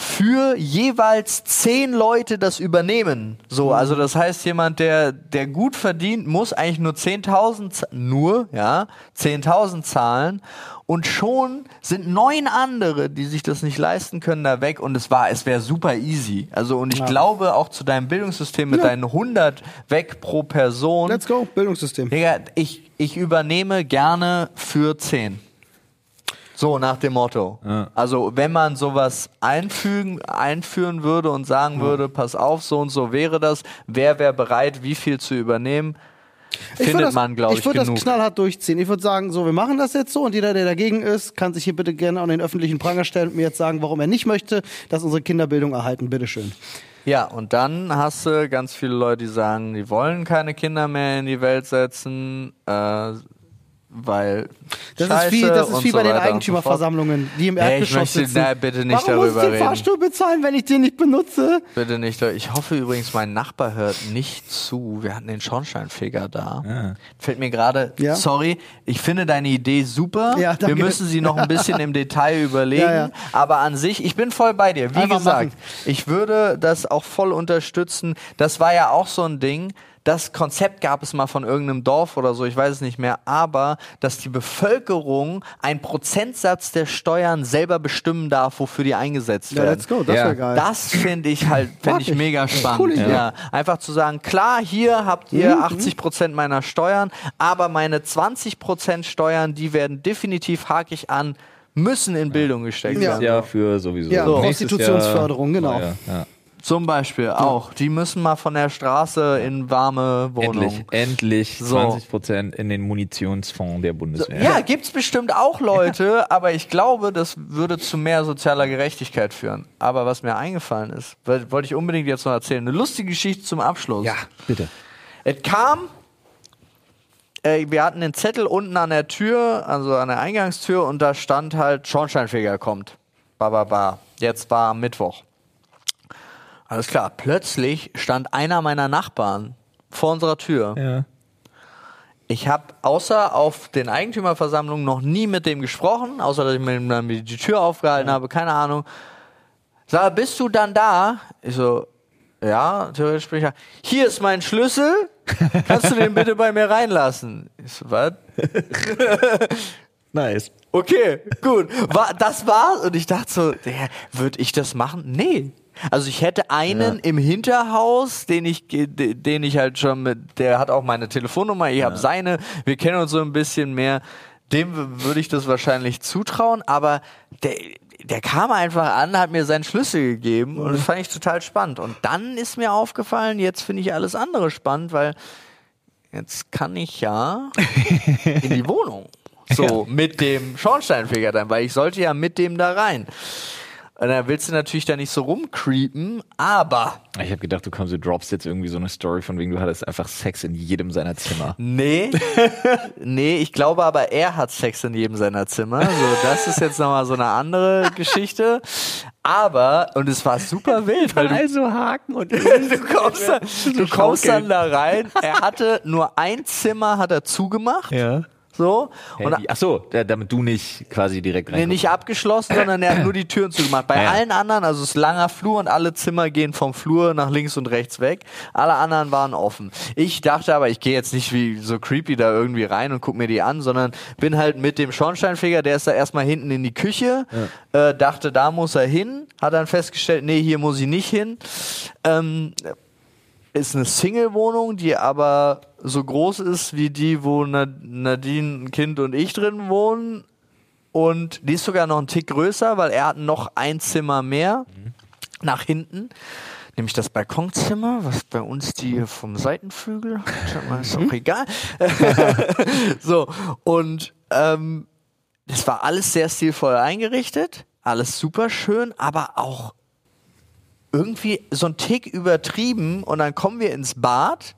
Für jeweils zehn Leute das übernehmen. So, also das heißt, jemand, der, der gut verdient, muss eigentlich nur 10.000, z- nur, ja, 10.000 zahlen und schon sind neun andere, die sich das nicht leisten können, da weg und es war, es wäre super easy. Also und ich glaube auch zu deinem Bildungssystem mit deinen 100 weg pro Person. Let's go, Bildungssystem. Digga, ich, ich übernehme gerne für 10. So nach dem Motto. Also wenn man sowas einfügen, einführen würde und sagen würde, pass auf, so und so wäre das, wer wäre bereit, wie viel zu übernehmen, Ich findet das, man, glaube ich, Ich würde das knallhart durchziehen. Ich würde sagen, so, wir machen das jetzt so und jeder, der dagegen ist, kann sich hier bitte gerne an den öffentlichen Pranger stellen und mir jetzt sagen, warum er nicht möchte, dass unsere Kinderbildung erhalten. Bitteschön. Ja, und dann hast du ganz viele Leute, die sagen, die wollen keine Kinder mehr in die Welt setzen, äh, weil Das Scheiße ist wie, das ist wie bei den so fort. Eigentümerversammlungen, die im Nee, ich Erdgeschoss möchte sitzen. na, bitte nicht Warum muss ich darüber den reden. Fahrstuhl bezahlen, wenn ich den nicht benutze? Bitte nicht. Ich hoffe übrigens, mein Nachbar hört nicht zu. Wir hatten den Schornsteinfeger da. Fällt mir gerade, Ja. sorry, ich finde deine Idee super. Ja, Wir müssen sie noch ein bisschen im Detail (laughs) überlegen. Ja, ja. Aber an sich, ich bin voll bei dir. Wie Einfach gesagt, machen. ich würde das auch voll unterstützen. Das war ja auch so ein Ding. Das Konzept gab es mal von irgendeinem Dorf oder so, ich weiß es nicht mehr, aber dass die Bevölkerung einen Prozentsatz der Steuern selber bestimmen darf, wofür die eingesetzt Ja, werden. let's go, das Ja. wäre geil. Das finde ich halt, finde ich ich. mega spannend. Coole Idee. Ja. Einfach zu sagen, klar, hier habt ihr Mhm, 80 Prozent meiner Steuern, aber meine 20 Prozent Steuern, die werden definitiv hakig an, müssen in Bildung gesteckt Ja. Werden. Jahr für sowieso. Ja, Nächstes Prostitutionsförderung, Jahr- genau. Ja, ja. Zum Beispiel auch. Die müssen mal von der Straße in warme Wohnungen. Endlich, endlich So. 20 Prozent in den Munitionsfonds der Bundeswehr. Ja, gibt's bestimmt auch Leute, aber ich glaube, das würde zu mehr sozialer Gerechtigkeit führen. Aber was mir eingefallen ist, wollte ich unbedingt jetzt noch erzählen. Eine lustige Geschichte zum Abschluss. Ja, bitte. Es kam, äh, wir hatten den Zettel unten an der Tür, also an der Eingangstür, und da stand halt, Schornsteinfeger kommt. Ba, ba, ba. Jetzt war Mittwoch. Alles klar. Plötzlich stand einer meiner Nachbarn vor unserer Tür. Ja. Ich habe außer auf den Eigentümerversammlungen noch nie mit dem gesprochen, außer dass ich mir dann die Tür aufgehalten habe, keine Ahnung. Sag, bist du dann da? Ich so, ja, theoretisch bin ich da. Hier ist mein Schlüssel. Kannst du den bitte bei mir reinlassen? Ich so, was? (laughs) Nice. Okay, gut. War, das war's. Und ich dachte so, würde ich das machen? Nee. Also ich hätte einen im Hinterhaus, den ich, den ich halt schon mit, der hat auch meine Telefonnummer, ich habe seine, wir kennen uns so ein bisschen mehr. Dem würde ich das wahrscheinlich zutrauen, aber der, der kam einfach an, hat mir seinen Schlüssel gegeben und das fand ich total spannend. Und dann ist mir aufgefallen, jetzt finde ich alles andere spannend, weil jetzt kann ich ja (laughs) in die Wohnung. So, mit dem Schornsteinfeger dann, weil ich sollte ja mit dem da rein. Und dann willst du natürlich da nicht so rumcreepen, aber Ich habe gedacht, du kommst, du droppst jetzt irgendwie so eine Story von wegen, du hattest einfach Sex in jedem seiner Zimmer. nee, (laughs) nee, ich glaube aber, er hat Sex in jedem seiner Zimmer. So, das ist jetzt nochmal so eine andere Geschichte. Aber, und es war super (laughs) wild, weil du, Also Haken und (laughs) du kommst, dann, du kommst dann da rein. Er hatte nur ein Zimmer, hat er zugemacht. Ja. So. Hä, Und? Ach so, da- damit du nicht quasi direkt rein. Nee, nicht abgeschlossen, sondern er hat nur die Türen zugemacht. Bei Ja, ja. allen anderen, also es ist langer Flur und alle Zimmer gehen vom Flur nach links und rechts weg. Alle anderen waren offen. Ich dachte aber, ich gehe jetzt nicht wie so creepy da irgendwie rein und guck mir die an, sondern bin halt mit dem Schornsteinfeger, der ist da erstmal hinten in die Küche, äh, dachte, da muss er hin, hat dann festgestellt, nee, hier muss ich nicht hin. Ähm, ist eine Single-Wohnung, die aber so groß ist wie die, wo Na- Nadine, ein Kind und ich drin wohnen. Und die ist sogar noch einen Tick größer, weil er hat noch ein Zimmer mehr nach hinten. Nämlich das Balkonzimmer, was bei uns die vom Seitenflügel Ist auch egal. (laughs) so, und ähm, es war alles sehr stilvoll eingerichtet, alles super schön, aber auch irgendwie so ein Tick übertrieben und dann kommen wir ins Bad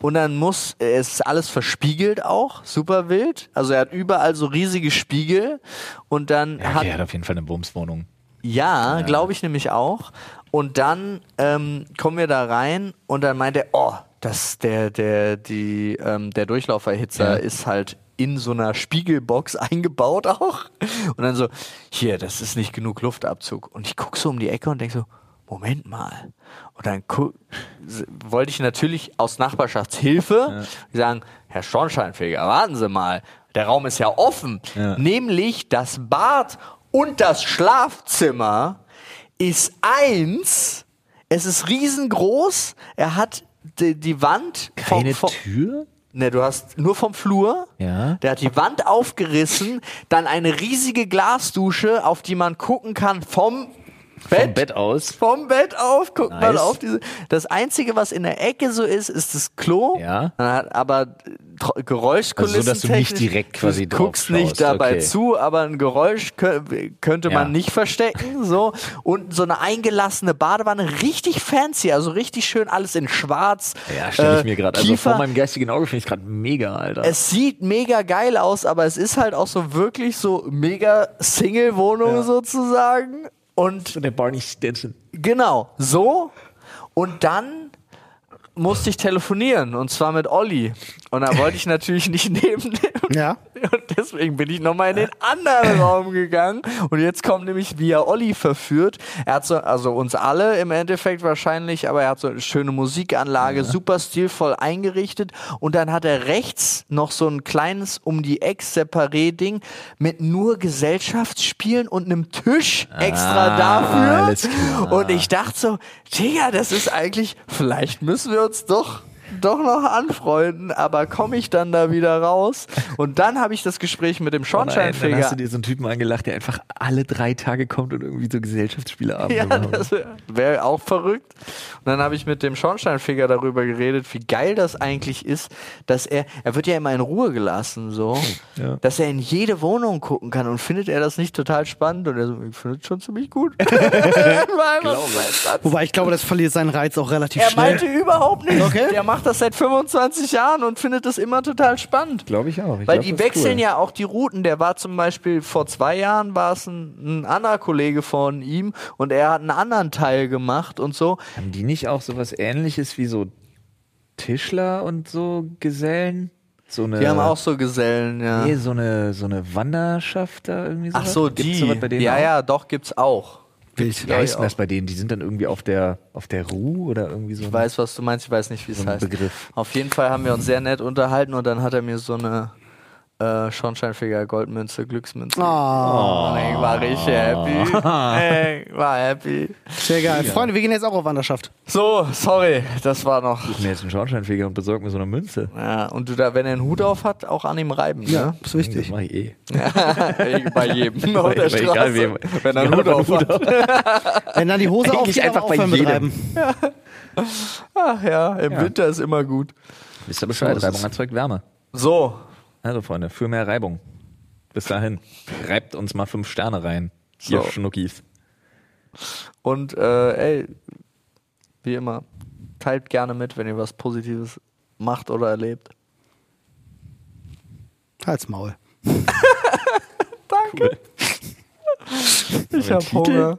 und dann muss, es ist alles verspiegelt auch, super wild. Also er hat überall so riesige Spiegel und dann Ja, hat, der hat auf jeden Fall eine Bumswohnung. ja, glaube ich nämlich auch. Und dann ähm, kommen wir da rein und dann meint er, oh, das, der, der, die, ähm, der Durchlauferhitzer Ja. ist halt in so einer Spiegelbox (laughs) eingebaut auch. Und dann so, hier, das ist nicht genug Luftabzug. Und ich guck so um die Ecke und denk so, Moment mal. Und dann wollte ich natürlich aus Nachbarschaftshilfe sagen, Herr Schornsteinfeger, warten Sie mal, der Raum ist ja offen. Ja. Nämlich das Bad und das Schlafzimmer ist eins. Es ist riesengroß. Er hat die, die Wand vom, Keine vom, Tür? Ne, du hast nur vom Flur. Ja. Der hat die Wand aufgerissen, dann eine riesige Glasdusche, auf die man gucken kann vom Bett. Vom Bett aus. Vom Bett auf, guckt man Nice. auf diese. Das einzige, was in der Ecke so ist, ist das Klo. Ja. Aber Geräuschkulissen. Also so, dass du nicht direkt quasi du guckst nicht schaust, dabei okay. zu, aber ein Geräusch kö könnte Ja. man nicht verstecken. So und so eine eingelassene Badewanne, richtig fancy, also richtig schön, alles in Schwarz. Ja, stelle ich Äh, mir gerade. Also vor meinem geistigen Auge finde ich gerade mega, Alter. Es sieht mega geil aus, aber es ist halt auch so wirklich so mega Single-Wohnung sozusagen. Und der Barney Stinson. genau, so. Und dann musste ich telefonieren und zwar mit Olli. Und da wollte ich natürlich nicht (laughs) neben dem. Ja. Und deswegen bin ich nochmal in den anderen Raum gegangen. Und jetzt kommt nämlich, wie er Olli verführt. Er hat so, also uns alle im Endeffekt wahrscheinlich, aber er hat so eine schöne Musikanlage, super stilvoll eingerichtet. Und dann hat er rechts noch so ein kleines um die Eck Separé-Ding mit nur Gesellschaftsspielen und einem Tisch extra dafür. Ah, klar. Und ich dachte so, Digga, das ist eigentlich, vielleicht müssen wir uns doch doch noch anfreunden, aber komme ich dann da wieder raus? Und dann habe ich das Gespräch mit dem dann Schornsteinfeger. hast du dir so einen Typen angelacht, der einfach alle drei Tage kommt und irgendwie so Gesellschaftsspiele ja, macht. das wäre auch verrückt. Und dann habe ich mit dem Schornsteinfeger darüber geredet, wie geil das eigentlich ist, dass er, er wird ja immer in Ruhe gelassen, so, Ja. dass er in jede Wohnung gucken kann und findet er das nicht total spannend? Und er so, ich finde es schon ziemlich gut. (laughs) Wobei ich glaube, das verliert seinen Reiz auch relativ Er schnell. meinte überhaupt nicht. Okay. Der macht das seit 25 Jahren und findet das immer total spannend. Glaube ich auch. Ich Weil glaub, die wechseln cool. ja auch die Routen. Der war zum Beispiel vor zwei Jahren war es ein, ein anderer Kollege von ihm und er hat einen anderen Teil gemacht und so. Haben die nicht auch sowas ähnliches wie so Tischler und so Gesellen? So eine, Die haben auch so Gesellen, ja. nee, so eine, so eine Wanderschaft da irgendwie Ach sowas? so, Gibt's die. sowas bei denen ja, auch? ja, doch gibt's auch. Wie heißt denn das bei denen? Die sind dann irgendwie auf der, auf der Ruhe oder irgendwie so. Ich weiß, was du meinst, ich weiß nicht, wie es So heißt. Begriff. Auf jeden Fall haben wir uns sehr nett unterhalten und dann hat er mir so eine äh, Schornsteinfeger Goldmünze, Glücksmünze. Oh, Und ich war richtig happy. (laughs) Ich war happy. sehr geil. Freunde, wir gehen jetzt auch auf Wanderschaft. So, sorry, das war noch. Ich mir jetzt einen Schornsteinfeger und besorge mir so eine Münze. Ja, und du da, wenn er einen Hut auf hat, auch an ihm reiben, Ja, ne? ist wichtig. Das mache ich eh. (laughs) Bei jedem (laughs) auf der bei Straße. egal wem. Wenn er einen Hut er auf hat. Wenn dann die Hose Eigentlich aufgeht, einfach einfach bei jedem. Reiben. Ach ja, im Ja. Winter ist immer gut. Wisst ihr Bescheid? So Reibung erzeugt Wärme. So, Also, Freunde, für mehr Reibung. Bis dahin. Reibt uns mal fünf Sterne rein. Ihr So. Schnuckis. und äh, ey, wie immer, teilt gerne mit, wenn ihr was Positives macht oder erlebt. Halt's Maul. (laughs) Danke. Ich hab Titel? Hunger.